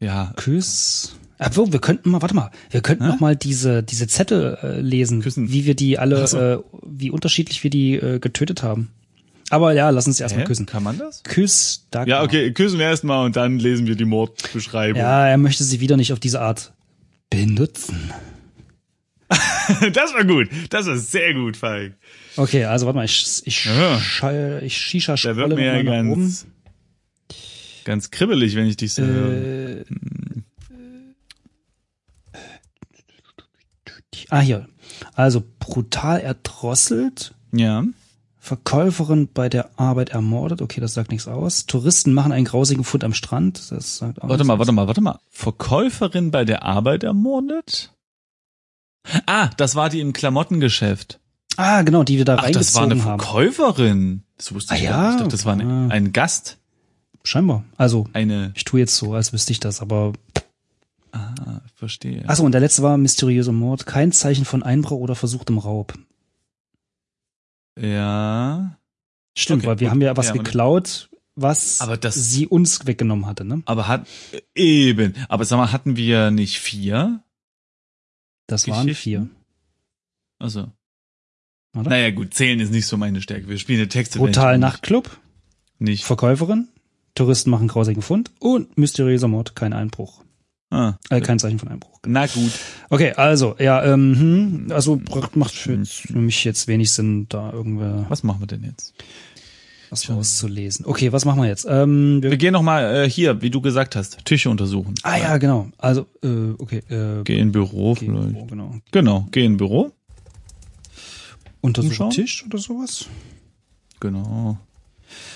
Ja, Küss. Obwohl, wir könnten mal, warte mal, wir könnten Hä? noch mal diese, diese Zettel äh, lesen, Küssen. wie wir die alle, so. äh, wie unterschiedlich wir die äh, getötet haben. Aber ja, lass uns erstmal küssen. Kann man das? Küss, Dagmar. Ja, okay, küssen wir erstmal und dann lesen wir die Mordbeschreibung. Ja, er möchte sie wieder nicht auf diese Art benutzen. Das war gut. Das war sehr gut, Falk. Okay, also warte mal, ich, ich, Ja. ich Shisha Da wird mir ja nach oben. ganz, ganz kribbelig, wenn ich dich so höre. Äh, ah, hier. Also brutal erdrosselt, Ja. Verkäuferin bei der Arbeit ermordet. Okay, das sagt nichts aus. Touristen machen einen grausigen Fund am Strand. Das sagt auch Warte mal, aus. warte mal, warte mal. Verkäuferin bei der Arbeit ermordet? Ah, das war die im Klamottengeschäft. Ah, genau, die wir da Ach, das war eine haben. Verkäuferin. Das wusste Ah, ich ja? gar nicht. Ich dachte, das war ein, Ah. ein Gast. Scheinbar. Also, Eine, ich tue jetzt so, als wüsste ich das, aber ah, verstehe. Achso, und der letzte war mysteriöser Mord. Kein Zeichen von Einbruch oder versuchtem Raub. Ja. Stimmt, Okay, weil wir gut. haben ja was Ja, man- geklaut, was Aber das- sie uns weggenommen hatte, ne? Aber hat, eben. Aber sag mal, hatten wir nicht vier? Das waren vier. Also. Oder? Naja, gut, zählen ist nicht so meine Stärke. Wir spielen eine Texte. Brutal Nachtclub, Nicht. Verkäuferin, Touristen machen grausigen Fund und mysteriöser Mord, kein Einbruch. Ah, Äh, kein Zeichen von Einbruch. na gut. Okay, also, ja, ähm, hm, also macht für, für mich jetzt wenig Sinn, da irgendwer Was machen wir denn jetzt? was rauszulesen. Okay, was machen wir jetzt? Ähm, wir, Wir gehen nochmal äh, hier, wie du gesagt hast, Tische untersuchen. ah ja, genau. Also, äh, okay, äh, Geh in Büro okay, vielleicht. genau. Genau, geh in Büro. Untersuchen? Tisch oder sowas? Genau.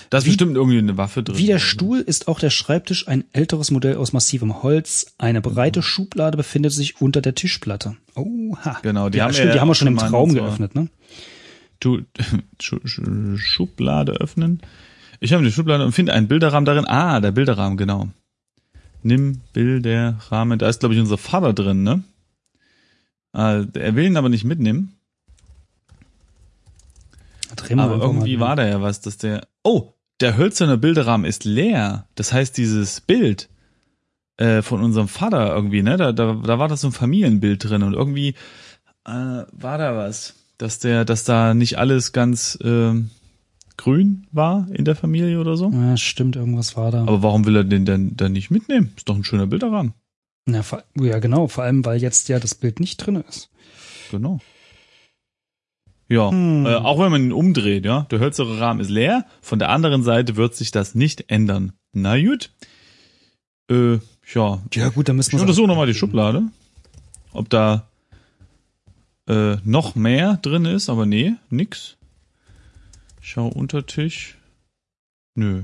Da ist Wie- bestimmt irgendwie eine Waffe drin. Wie der Stuhl ist auch der Schreibtisch ein älteres Modell aus massivem Holz. Eine breite Schublade befindet sich unter der Tischplatte. Oha. Genau, die ja, haben stimmt, wir die haben wir schon im Traum geöffnet, ne? Du, Schu- Schu- Schublade öffnen. Ich habe die Schublade und finde einen Bilderrahmen darin. Ah, der Bilderrahmen, genau. Nimm Bilderrahmen. Da ist, glaube ich, unser Vater drin, ne? Ah, er will ihn aber nicht mitnehmen. Drehen Aber irgendwie war da ja was, dass der. Oh, der hölzerne Bilderrahmen ist leer. Das heißt, dieses Bild äh, von unserem Vater irgendwie, ne? Da, da, da war das so ein Familienbild drin und irgendwie äh, war da was, dass der, dass da nicht alles ganz ähm, grün war in der Familie oder so. Ja, stimmt, irgendwas war da. Aber warum will er den denn dann nicht mitnehmen? Ist doch ein schöner Bilderrahmen. Ja, ja, genau, vor allem, weil jetzt ja das Bild nicht drin ist. Genau. Ja, Hm. äh, auch wenn man ihn umdreht, ja, der hölzere Rahmen ist leer. Von der anderen Seite wird sich das nicht ändern. Na gut. Äh, ja, Ja, gut, dann müssen ich wir untersuche nochmal die Schublade, ob da äh, noch mehr drin ist, aber nee, nix. Ich schau unter Tisch. Nö.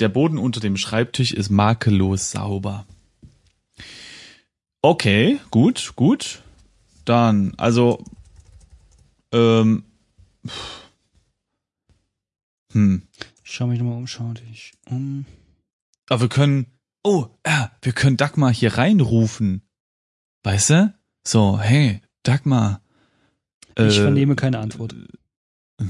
Der Boden unter dem Schreibtisch ist makellos sauber. Okay, gut, gut. Dann, also, ähm, hm. Ich schau mich nochmal um, schau dich um. Aber wir können, oh, ja, wir können Dagmar hier reinrufen. Weißt du? So, hey, Dagmar. Ich äh, vernehme keine Antwort.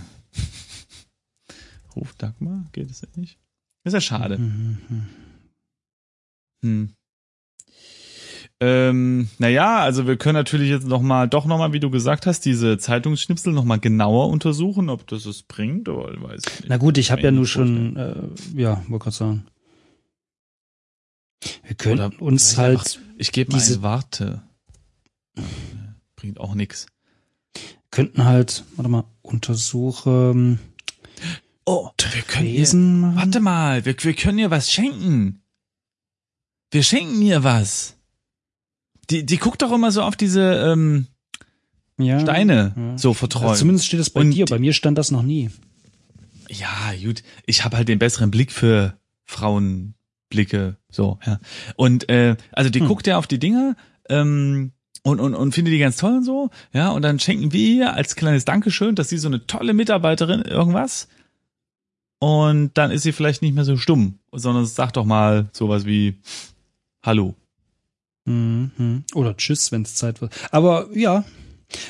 Ruf Dagmar? Geht es nicht? Ist ja schade. Mhm, mhm. Hm. Ähm, naja, also wir können natürlich jetzt noch mal, doch noch mal, wie du gesagt hast, diese Zeitungsschnipsel noch mal genauer untersuchen, ob das es bringt, oder weiß ich nicht. Na gut, ich habe ja nur schon, äh, ja, wollte gerade sagen. Wir können Oder uns halt, Ich gebe mal diese- Warte. Bringt auch nix. könnten halt, warte mal, untersuchen. Oh, wir können machen? warte mal, wir, wir können ihr was schenken. Wir schenken ihr was. Die, die guckt doch immer so auf diese ähm, Ja. Steine, Ja. so verträumt. Also zumindest steht es bei Und dir. Bei mir stand das noch nie. Ja, gut. Ich habe halt den besseren Blick für Frauenblicke. So, ja. Und äh, also die Hm. guckt ja auf die Dinger ähm, und, und, und findet die ganz toll und so. Ja, und dann schenken wir ihr als kleines Dankeschön, dass sie so eine tolle Mitarbeiterin irgendwas. Und dann ist sie vielleicht nicht mehr so stumm, sondern sagt doch mal sowas wie Hallo. Mhm. Oder tschüss, wenn es Zeit wird. Aber ja,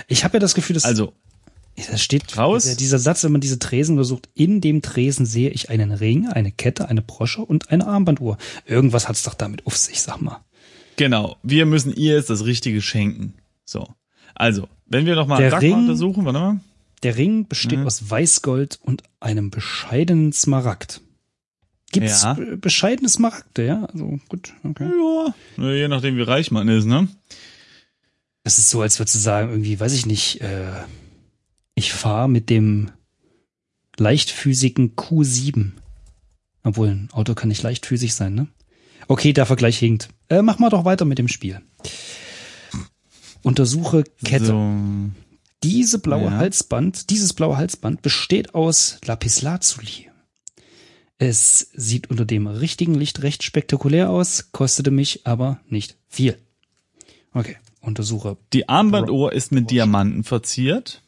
ich habe ja das Gefühl, dass Also, da steht Raus. dieser Satz, wenn man diese Tresen untersucht, in dem Tresen sehe ich einen Ring, eine Kette, eine Brosche und eine Armbanduhr. Irgendwas hat's doch damit auf sich, sag mal. genau, wir müssen ihr jetzt das Richtige schenken. So. Also, wenn wir noch mal Der Dagmar Ring- untersuchen, warte mal. Der Ring besteht Mhm. aus Weißgold und einem bescheidenen Smaragd. Gibt's Ja. be- bescheidene Smaragde, ja? Also gut, okay. Ja, na, je nachdem wie reich man ist, ne? Das ist so, als würdest du sagen, irgendwie, weiß ich nicht, äh, ich fahre mit dem leichtfüßigen Q7. Obwohl, ein Auto kann nicht leichtfüßig sein, ne? Okay, der Vergleich hinkt. Äh, mach mal doch weiter mit dem Spiel. Untersuche Kette. So. Diese blaue Ja. Halsband, dieses blaue Halsband besteht aus Lapislazuli. Es sieht unter dem richtigen Licht recht spektakulär aus, kostete mich aber nicht viel. Okay, untersuche. Die Armbanduhr ist mit Diamanten verziert.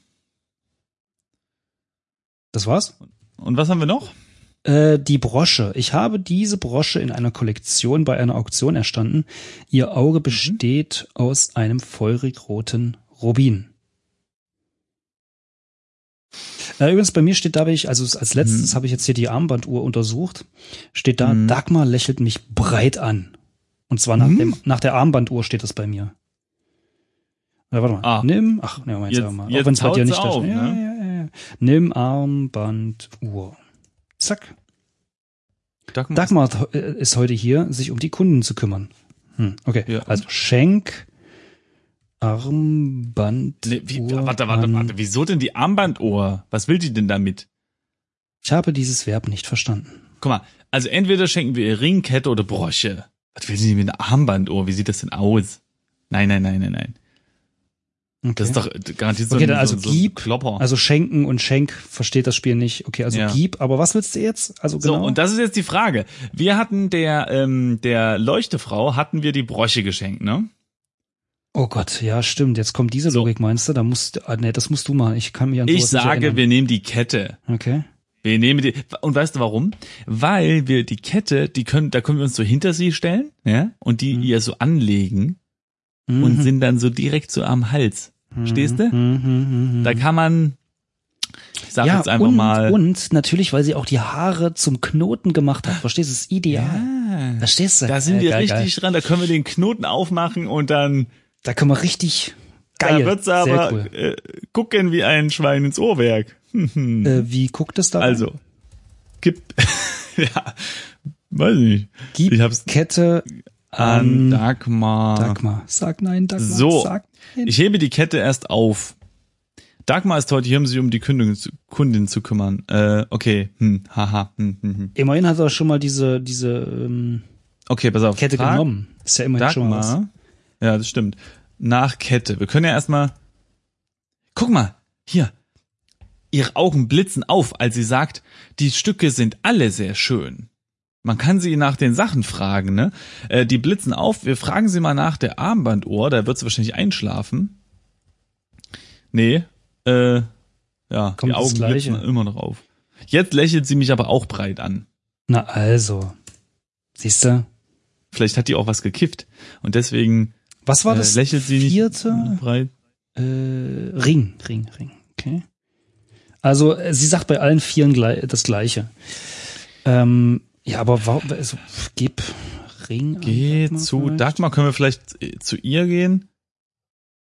Das war's? Und was haben wir noch? Äh, die Brosche. Ich habe diese Brosche in einer Kollektion bei einer Auktion erstanden. Ihr Auge besteht aus einem feurig roten Rubin. Übrigens, bei mir steht da, ich, also als letztes habe ich jetzt hier die Armbanduhr untersucht, steht da, Mhm. Dagmar lächelt mich breit an. Und zwar nach, Mhm. dem, nach der Armbanduhr steht das bei mir. Ja, warte mal. Ah. Nimm, ach, ne, Moment, Jetzt- mal. Auch wenn es bei dir nicht da auf, steht. Ja, ne? ja, ja, ja. Nimm Armbanduhr. Zack. Dagmar. Dagmar ist heute hier, sich um die Kunden zu kümmern. Hm, okay. Ja. Also Schenk, Armband. Nee, wie, warte, warte, an- warte. Wieso denn die Armbanduhr? Was will die denn damit? Ich habe dieses Verb nicht verstanden. Guck mal, also entweder schenken wir ihr Ring, Kette oder Brosche. Was will sie mit einer Armbanduhr? Wie sieht das denn aus? Nein, nein, nein, nein, nein. Okay. Das ist doch garantiert so Okay, ein, dann also so, so gib, Klopper. also Schenken und Schenk versteht das Spiel nicht. Okay, also Ja. gib, aber was willst du jetzt? Also genau. So, und das ist jetzt die Frage. Wir hatten der, ähm, der Leuchtefrau hatten wir die Brosche geschenkt, ne? Oh Gott, ja, stimmt. Jetzt kommt diese. Logik, meinst du? Da musst, ah, nee, das musst du mal. Ich kann mich an Ich sage, wir nehmen die Kette. Okay. Wir nehmen die, und weißt du warum? Weil wir die Kette, die können, da können wir uns so hinter sie stellen, ja, und die Mhm. ihr so anlegen und Mhm. sind dann so direkt so am Hals. Stehst du? Mhm, mhm, mhm. Da kann man, ich sag ja, jetzt einfach und, mal, und natürlich, weil sie auch die Haare zum Knoten gemacht hat. Verstehst du? Das ist ideal. ja, Verstehst du? da sind Äh, wir geil, richtig dran, da können wir den Knoten aufmachen und dann, Da können wir richtig geil. da wird's aber cool. äh, gucken wie ein Schwein ins Ohrwerk. Hm. Äh, wie guckt es da? Also, gib, ja, weiß ich nicht. Gib ich hab's Kette an Dagmar. Dagmar. Sag nein, Dagmar. So, Sag nein. ich hebe die Kette erst auf. Dagmar ist heute hier, um sich um die Kundin, zu- Kundin zu kümmern. Äh, okay, hm, haha, hm, hm, hm. Immerhin hat er schon mal diese, diese ähm, Okay, pass auf. Kette Frag genommen. Ist ja immerhin schon mal was. Dagmar. Ja, das stimmt. Nach Kette. Wir können ja erstmal. Guck mal, hier. Ihre Augen blitzen auf, als sie sagt, die Stücke sind alle sehr schön. Man kann sie nach den Sachen fragen, ne? Äh, die blitzen auf. Wir fragen sie mal nach der Armbanduhr, da wird sie wahrscheinlich einschlafen. Nee, äh, ja, Kommt die Augen blitzen immer noch auf. Jetzt lächelt sie mich aber auch breit an. Na also. Siehst du? Vielleicht hat die auch was gekifft. Und deswegen Was war äh, das lächelt sie nicht vierte? breit. Äh, Ring, Ring, Ring. Okay. Also äh, sie sagt bei allen Vieren das Gleiche. Ähm, ja, aber warum? Also, gib Ring. Geh Dagmar zu vielleicht? Dagmar. Können wir vielleicht äh, zu ihr gehen?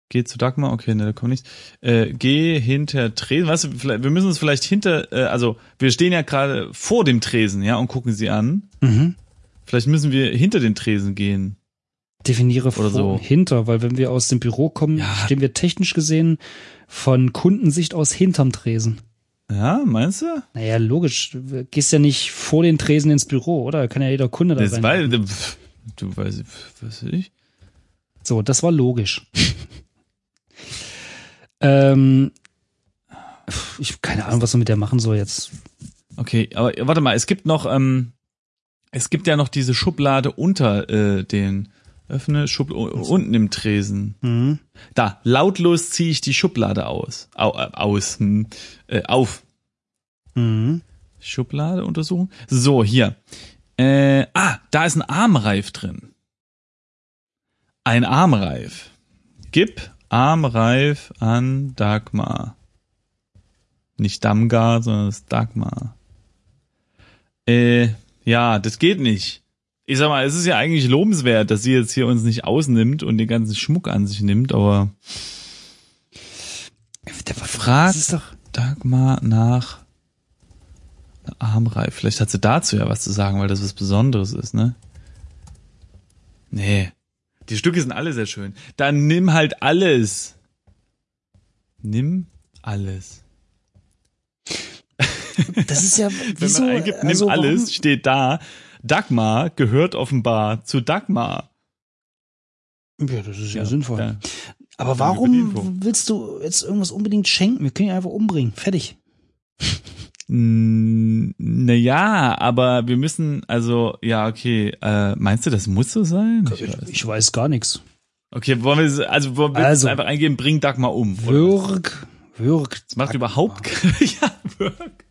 Geh zu Dagmar. Okay, ne, da kommt nichts. Äh, geh hinter Tresen. Weißt du, vielleicht, wir müssen uns vielleicht hinter, äh, also wir stehen ja gerade vor dem Tresen, ja, und gucken sie an. Mhm. Vielleicht müssen wir hinter den Tresen gehen. Definiere vor Oder so. und hinter, weil wenn wir aus dem Büro kommen, Ja. stehen wir technisch gesehen von Kundensicht aus hinterm Tresen. Ja, meinst du? Naja, logisch. Du gehst ja nicht vor den Tresen ins Büro, oder? Kann ja jeder Kunde da Das sein. pff, du weißt, was weiß ich. So, das war logisch. ähm, ich keine Ahnung, was man mit der machen soll jetzt. Okay, aber warte mal, es gibt noch, ähm, es gibt ja noch diese Schublade unter äh, den öffne Schub unten im Tresen. Mhm. Da, lautlos ziehe ich die Schublade aus. Au, äh, aus. Hm, äh, auf. Mhm. Schublade untersuchen. So, hier. Äh, ah, da ist ein Armreif drin. Ein Armreif. Gib Armreif an Dagmar. Nicht Damgar, sondern das ist Dagmar. Äh, ja, das geht nicht. Ich sag mal, es ist ja eigentlich lobenswert, dass sie jetzt hier uns nicht ausnimmt und den ganzen Schmuck an sich nimmt, aber frag Das ist doch. Dagmar nach Armreif. Vielleicht hat sie dazu ja was zu sagen, weil das was Besonderes ist, ne? Nee. Die Stücke sind alle sehr schön. Dann nimm halt alles. Nimm alles. Das ist ja Wenn wieso, man eingibt, nimm also, alles, steht da. Dagmar gehört offenbar zu Dagmar. Ja, das ist ja, sinnvoll. Ja. Aber warum willst du jetzt irgendwas unbedingt schenken? Wir können ihn einfach umbringen. Fertig. Naja, aber wir müssen, also, ja, okay. Äh, meinst du, das muss so sein? Ich weiß. Ich weiß gar nichts. Okay, wollen wir, also, wollen wir Also. einfach eingeben, bring Dagmar um. Wirk, wirk. Das macht überhaupt ke- ja, Work.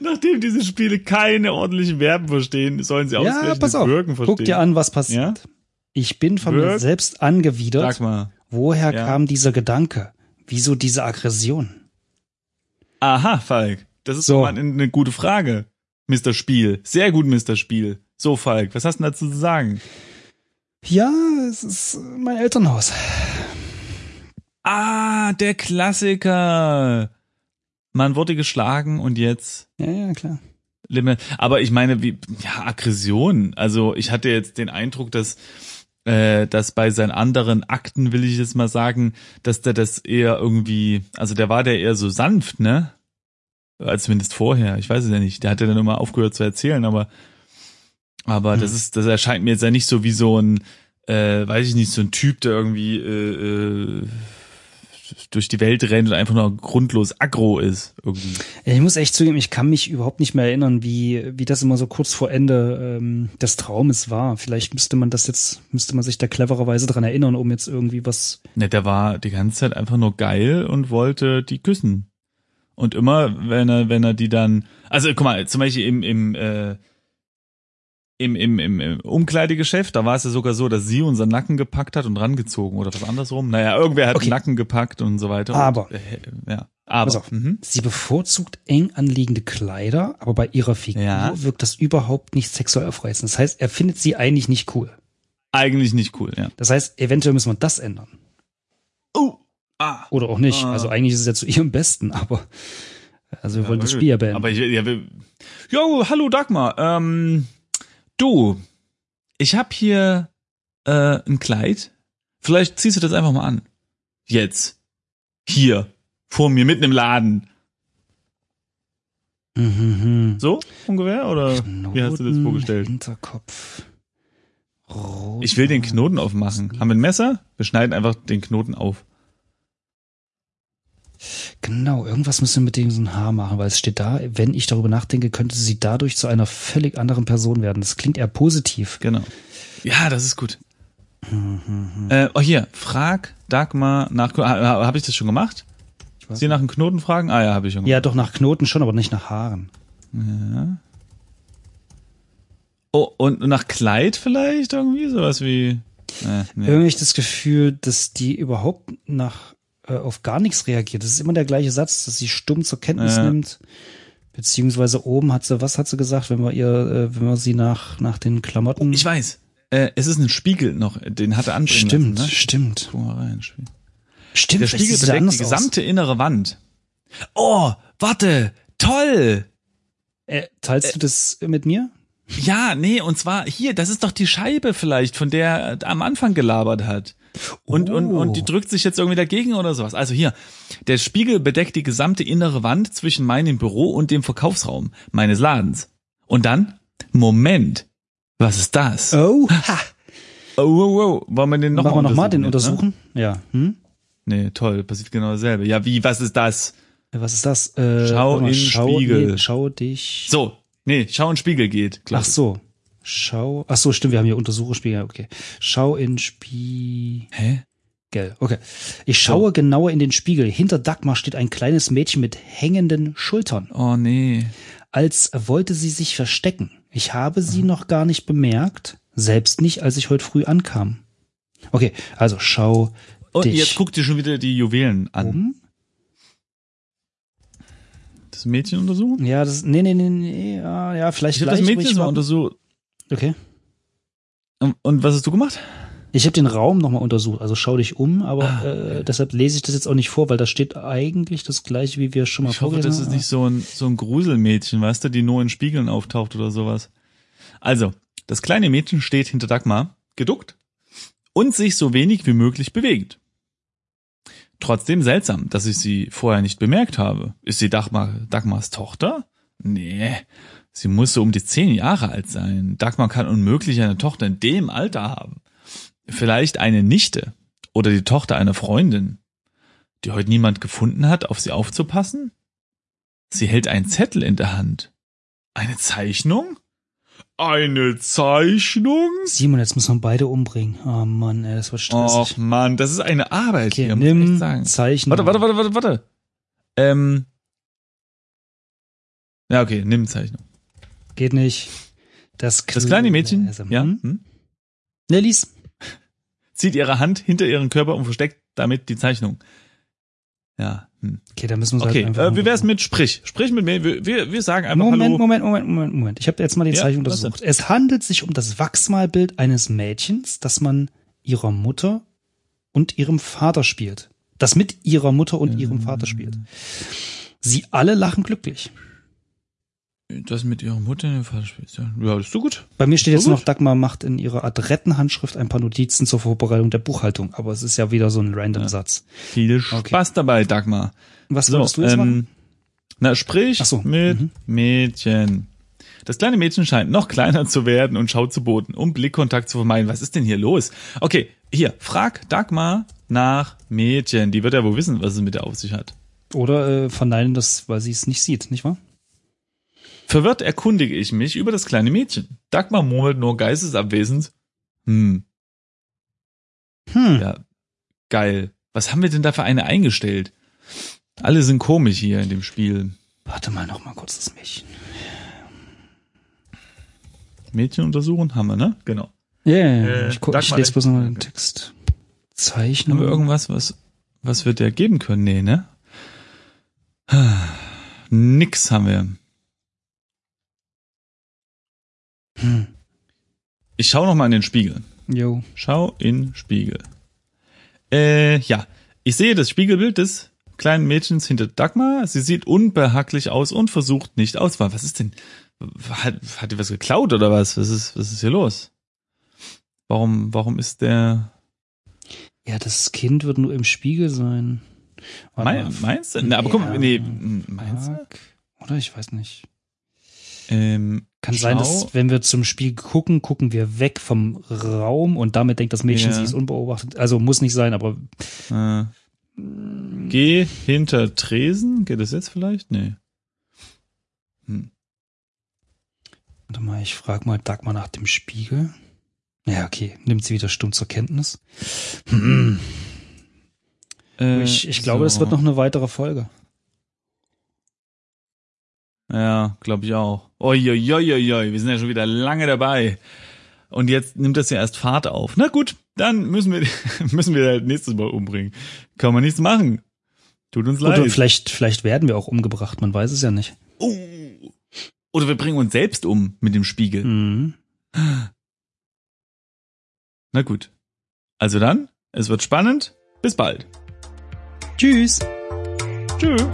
Nachdem diese Spiele keine ordentlichen Verben verstehen, sollen sie Ja, ausgerechnet pass auf. Wirken verstehen. Guck dir an, was passiert. Ja? Ich bin von mir Wirk. selbst angewidert. Dagmar. Woher Ja. kam dieser Gedanke? Wieso diese Aggression? Aha, Falk. Das ist So. mal eine, eine gute Frage. Mr. Spiel. Sehr gut, Mr. Spiel. So, Falk, was hast du dazu zu sagen? Ja, es ist mein Elternhaus. Ah, der Klassiker. Man wurde geschlagen und jetzt Ja, ja, klar. Aber ich meine, wie, ja, Aggression. Also ich hatte jetzt den Eindruck, dass, äh, dass bei seinen anderen Akten, will ich jetzt mal sagen, dass der das eher irgendwie, also der war der eher so sanft, ne? Als zumindest vorher. Ich weiß es ja nicht. Der hat ja dann immer aufgehört zu erzählen, aber, aber Hm. das ist, das erscheint mir jetzt ja nicht so wie so ein, äh, weiß ich nicht, so ein Typ, der irgendwie, äh, äh, durch die Welt rennt und einfach nur grundlos aggro ist, irgendwie. Ich muss echt zugeben, ich kann mich überhaupt nicht mehr erinnern, wie, wie das immer so kurz vor Ende ähm, des Traumes war. Vielleicht müsste man das jetzt, müsste man sich da clevererweise dran erinnern, um jetzt irgendwie was. Ne, der war die ganze Zeit einfach nur geil und wollte die küssen. Und immer, wenn er, wenn er die dann, also guck mal, zum Beispiel im, im, äh, im, im, im, im Umkleidegeschäft, da war es ja sogar so, dass sie unseren Nacken gepackt hat und rangezogen oder was andersrum. Naja, irgendwer hat Okay. den Nacken gepackt und so weiter. Aber. Und, äh, ja, aber. Pass auf. Mhm. Sie bevorzugt eng anliegende Kleider, aber bei ihrer Figur Ja. wirkt das überhaupt nicht sexuell aufreizend. Das heißt, er findet sie eigentlich nicht cool. Eigentlich nicht cool, ja. Das heißt, eventuell müssen wir das ändern. Oh, ah. Oder auch nicht. Ah. Also eigentlich ist es ja zu ihrem Besten, aber also wir wollen das Spiel ja beenden. Aber ich, ja, wir, jo, hallo Dagmar. Ähm, du, ich hab hier äh, ein Kleid. Vielleicht ziehst du das einfach mal an. Jetzt. Hier. Vor mir, mitten im Laden. Mhm, So ungefähr? Oder mhm. wie hast du das Knoten, vorgestellt? Hinterkopf. Rot. Ich will den Knoten aufmachen. Haben wir ein Messer? Wir schneiden einfach den Knoten auf. Genau, irgendwas müssen wir mit diesem Haar machen, weil es steht da, wenn ich darüber nachdenke, könnte sie dadurch zu einer völlig anderen Person werden. Das klingt eher positiv. Genau. Ja, das ist gut. Äh, oh hier, frag Dagmar nach. Habe hab ich das schon gemacht? Sie nach dem Knoten fragen? Ah ja, habe ich schon gemacht. Ja, doch nach Knoten schon, aber nicht nach Haaren. Ja. Oh, und nach Kleid vielleicht irgendwie? Sowas wie. Äh, nee. Irgendwie das Gefühl, dass die überhaupt nach äh, auf gar nichts reagiert. Das ist immer der gleiche Satz, dass sie stumm zur Kenntnis Ja. nimmt. Beziehungsweise oben hat sie, was hat sie gesagt, wenn wir ihr, äh, wenn wir sie nach, nach den Klamotten. Ich weiß. Äh, es ist ein Spiegel noch, den hat er anbringen stimmt, lassen. Ne? stimmt. Guck mal rein. Spiegel. Stimmt, Der Spiegel bedeckt die gesamte innere Wand. Oh, warte, toll. Aus. Äh, teilst du das mit mir? Ja, nee, und zwar hier, das ist doch die Scheibe vielleicht, von der er am Anfang gelabert hat. Und, und, Oh. und die drückt sich jetzt irgendwie dagegen oder sowas. Also hier, der Spiegel bedeckt die gesamte innere Wand zwischen meinem Büro und dem Verkaufsraum meines Ladens. Und dann, Moment, was ist das? Oh, ha. Oh, oh, oh. Wollen wir den noch Machen wir nochmal den ne? untersuchen? Ja. Hm? Nee, toll, passiert genau dasselbe. Ja, wie, was ist das? Was ist das? Äh, Schau mal, in Spiegel. Nee, schau dich. So, nee, schau in Spiegel geht. Ach so. Schau. Ach so, stimmt, wir haben hier Untersucherspiegel. Okay. Schau in Spiegel. Hä? Okay. Ich schaue genauer in den Spiegel. Hinter Dagmar steht ein kleines Mädchen mit hängenden Schultern, Oh nee. als wollte sie sich verstecken. Ich habe sie noch gar nicht bemerkt, selbst nicht, als ich heute früh ankam. Okay, also schau Und dich jetzt guck dir schon wieder die Juwelen an. um. Das Mädchen untersuchen? Ja, das, nee, nee, nee, nee, ja, ja vielleicht Ich habe das Mädchen so warten. untersucht. Okay. Und, und was hast du gemacht? Ich habe den Raum nochmal untersucht, also schau dich um, aber Ah, äh, deshalb lese ich das jetzt auch nicht vor, weil da steht eigentlich das gleiche, wie wir schon mal Ich hoffe, das ist nicht so ein, so ein Gruselmädchen, weißt du, die nur in Spiegeln auftaucht oder sowas. Also, das kleine Mädchen steht hinter Dagmar, geduckt und sich so wenig wie möglich bewegt. Trotzdem seltsam, dass ich sie vorher nicht bemerkt habe. Ist sie Dagmar, Dagmars Tochter? Nee, sie muss so um die zehn Jahre alt sein. Dagmar kann unmöglich eine Tochter in dem Alter haben. Vielleicht eine Nichte oder die Tochter einer Freundin, die heute niemand gefunden hat, auf sie aufzupassen? Sie hält einen Zettel in der Hand. Eine Zeichnung? Eine Zeichnung? Simon, jetzt müssen wir beide umbringen. Oh Mann, ey, das wird Och stressig. Mann, das ist eine Arbeit okay, hier, muss ich nimm sagen. Zeichen. Warte, warte, warte, warte, warte. Ähm. Ja, okay, nimm Zeichnung. Geht nicht. Das, Das kleine Mädchen, ja, Hm? hm, Ne, lies. zieht ihre Hand hinter ihren Körper und versteckt damit die Zeichnung. Ja, hm. Okay, da müssen wir Okay, halt einfach äh, wie wär's mit Sprich? Sprich mit mir, wir, wir, wir sagen einfach Moment, Hallo. Moment, Moment, Moment, Moment. Ich habe jetzt mal die Ja, Zeichnung untersucht. Es handelt sich um das Wachsmalbild eines Mädchens, das man ihrer Mutter und ihrem Vater spielt. Das mit ihrer Mutter und ihrem Vater spielt. Sie alle lachen glücklich. Das mit ihrer Mutter in den Vater spielt. Ja, ja, das ist so gut. Bei mir steht jetzt So noch. Dagmar macht in ihrer adretten Handschrift ein paar Notizen zur Vorbereitung der Buchhaltung. Aber es ist ja wieder so ein random Ja. Satz. Viel Spaß dabei, Dagmar. Was So, wolltest du jetzt ähm, machen? na, sprich so, mit mhm. Mädchen. Das kleine Mädchen scheint noch kleiner zu werden und schaut zu Boden, um Blickkontakt zu vermeiden. Was ist denn hier los? Okay, hier, frag Dagmar nach Mädchen. Die wird ja wohl wissen, was es mit der auf sich hat. Oder äh, verneinen das, weil sie es nicht sieht, nicht wahr? Verwirrt erkundige ich mich über das kleine Mädchen. Dagmar murmelt nur geistesabwesend. Hm, Hm. ja, geil. Was haben wir denn da für eine eingestellt? Alle sind komisch hier in dem Spiel. Warte mal noch mal kurz das Mädchen. Mädchen untersuchen haben wir, ne? Genau. Ja, ja, ja. Äh, ich, guck, ich lese bloß nochmal den. Text. Haben Zeichnung. wir irgendwas, was, was wir der geben können? Nee, ne? Nix haben wir. Hm. Ich schau noch mal in den Spiegel. Jo. Schau in Spiegel. Äh, ja. Ich sehe das Spiegelbild des kleinen Mädchens hinter Dagmar. Sie sieht unbehaglich aus und versucht nicht aus. Was ist denn? Hat, hat die was geklaut oder was? Was ist, was ist hier los? Warum, warum ist der, Ja, das Kind wird nur im Spiegel sein. Mein, meinst du? Na, aber guck mal, Ja. nee, meinst du? Oder ich weiß nicht. Ähm, Kann schau, sein, dass wenn wir zum Spiel gucken, gucken wir weg vom Raum und damit denkt das Mädchen, Ja. sie ist unbeobachtet. Also muss nicht sein, aber Äh, geh hinter Tresen. Geht das jetzt vielleicht? Nee. Hm. warte mal, ich frage mal Dagmar nach dem Spiegel. Ja, okay, nimmt sie wieder stumm zur Kenntnis. Hm. Äh, Ich, ich glaube, es so. wird noch eine weitere Folge. Ja, glaube ich auch. Uiuiuiui, wir sind ja schon wieder lange dabei. Und jetzt nimmt das ja erst Fahrt auf. Na gut, dann müssen wir, müssen wir halt nächstes Mal umbringen. Kann man nichts machen. Tut uns leid. Oder vielleicht, vielleicht werden wir auch umgebracht, man weiß es ja nicht. Oh. Oder wir bringen uns selbst um mit dem Spiegel. Mhm. Na gut. Also dann, es wird spannend. Bis bald. Tschüss. Tschüss.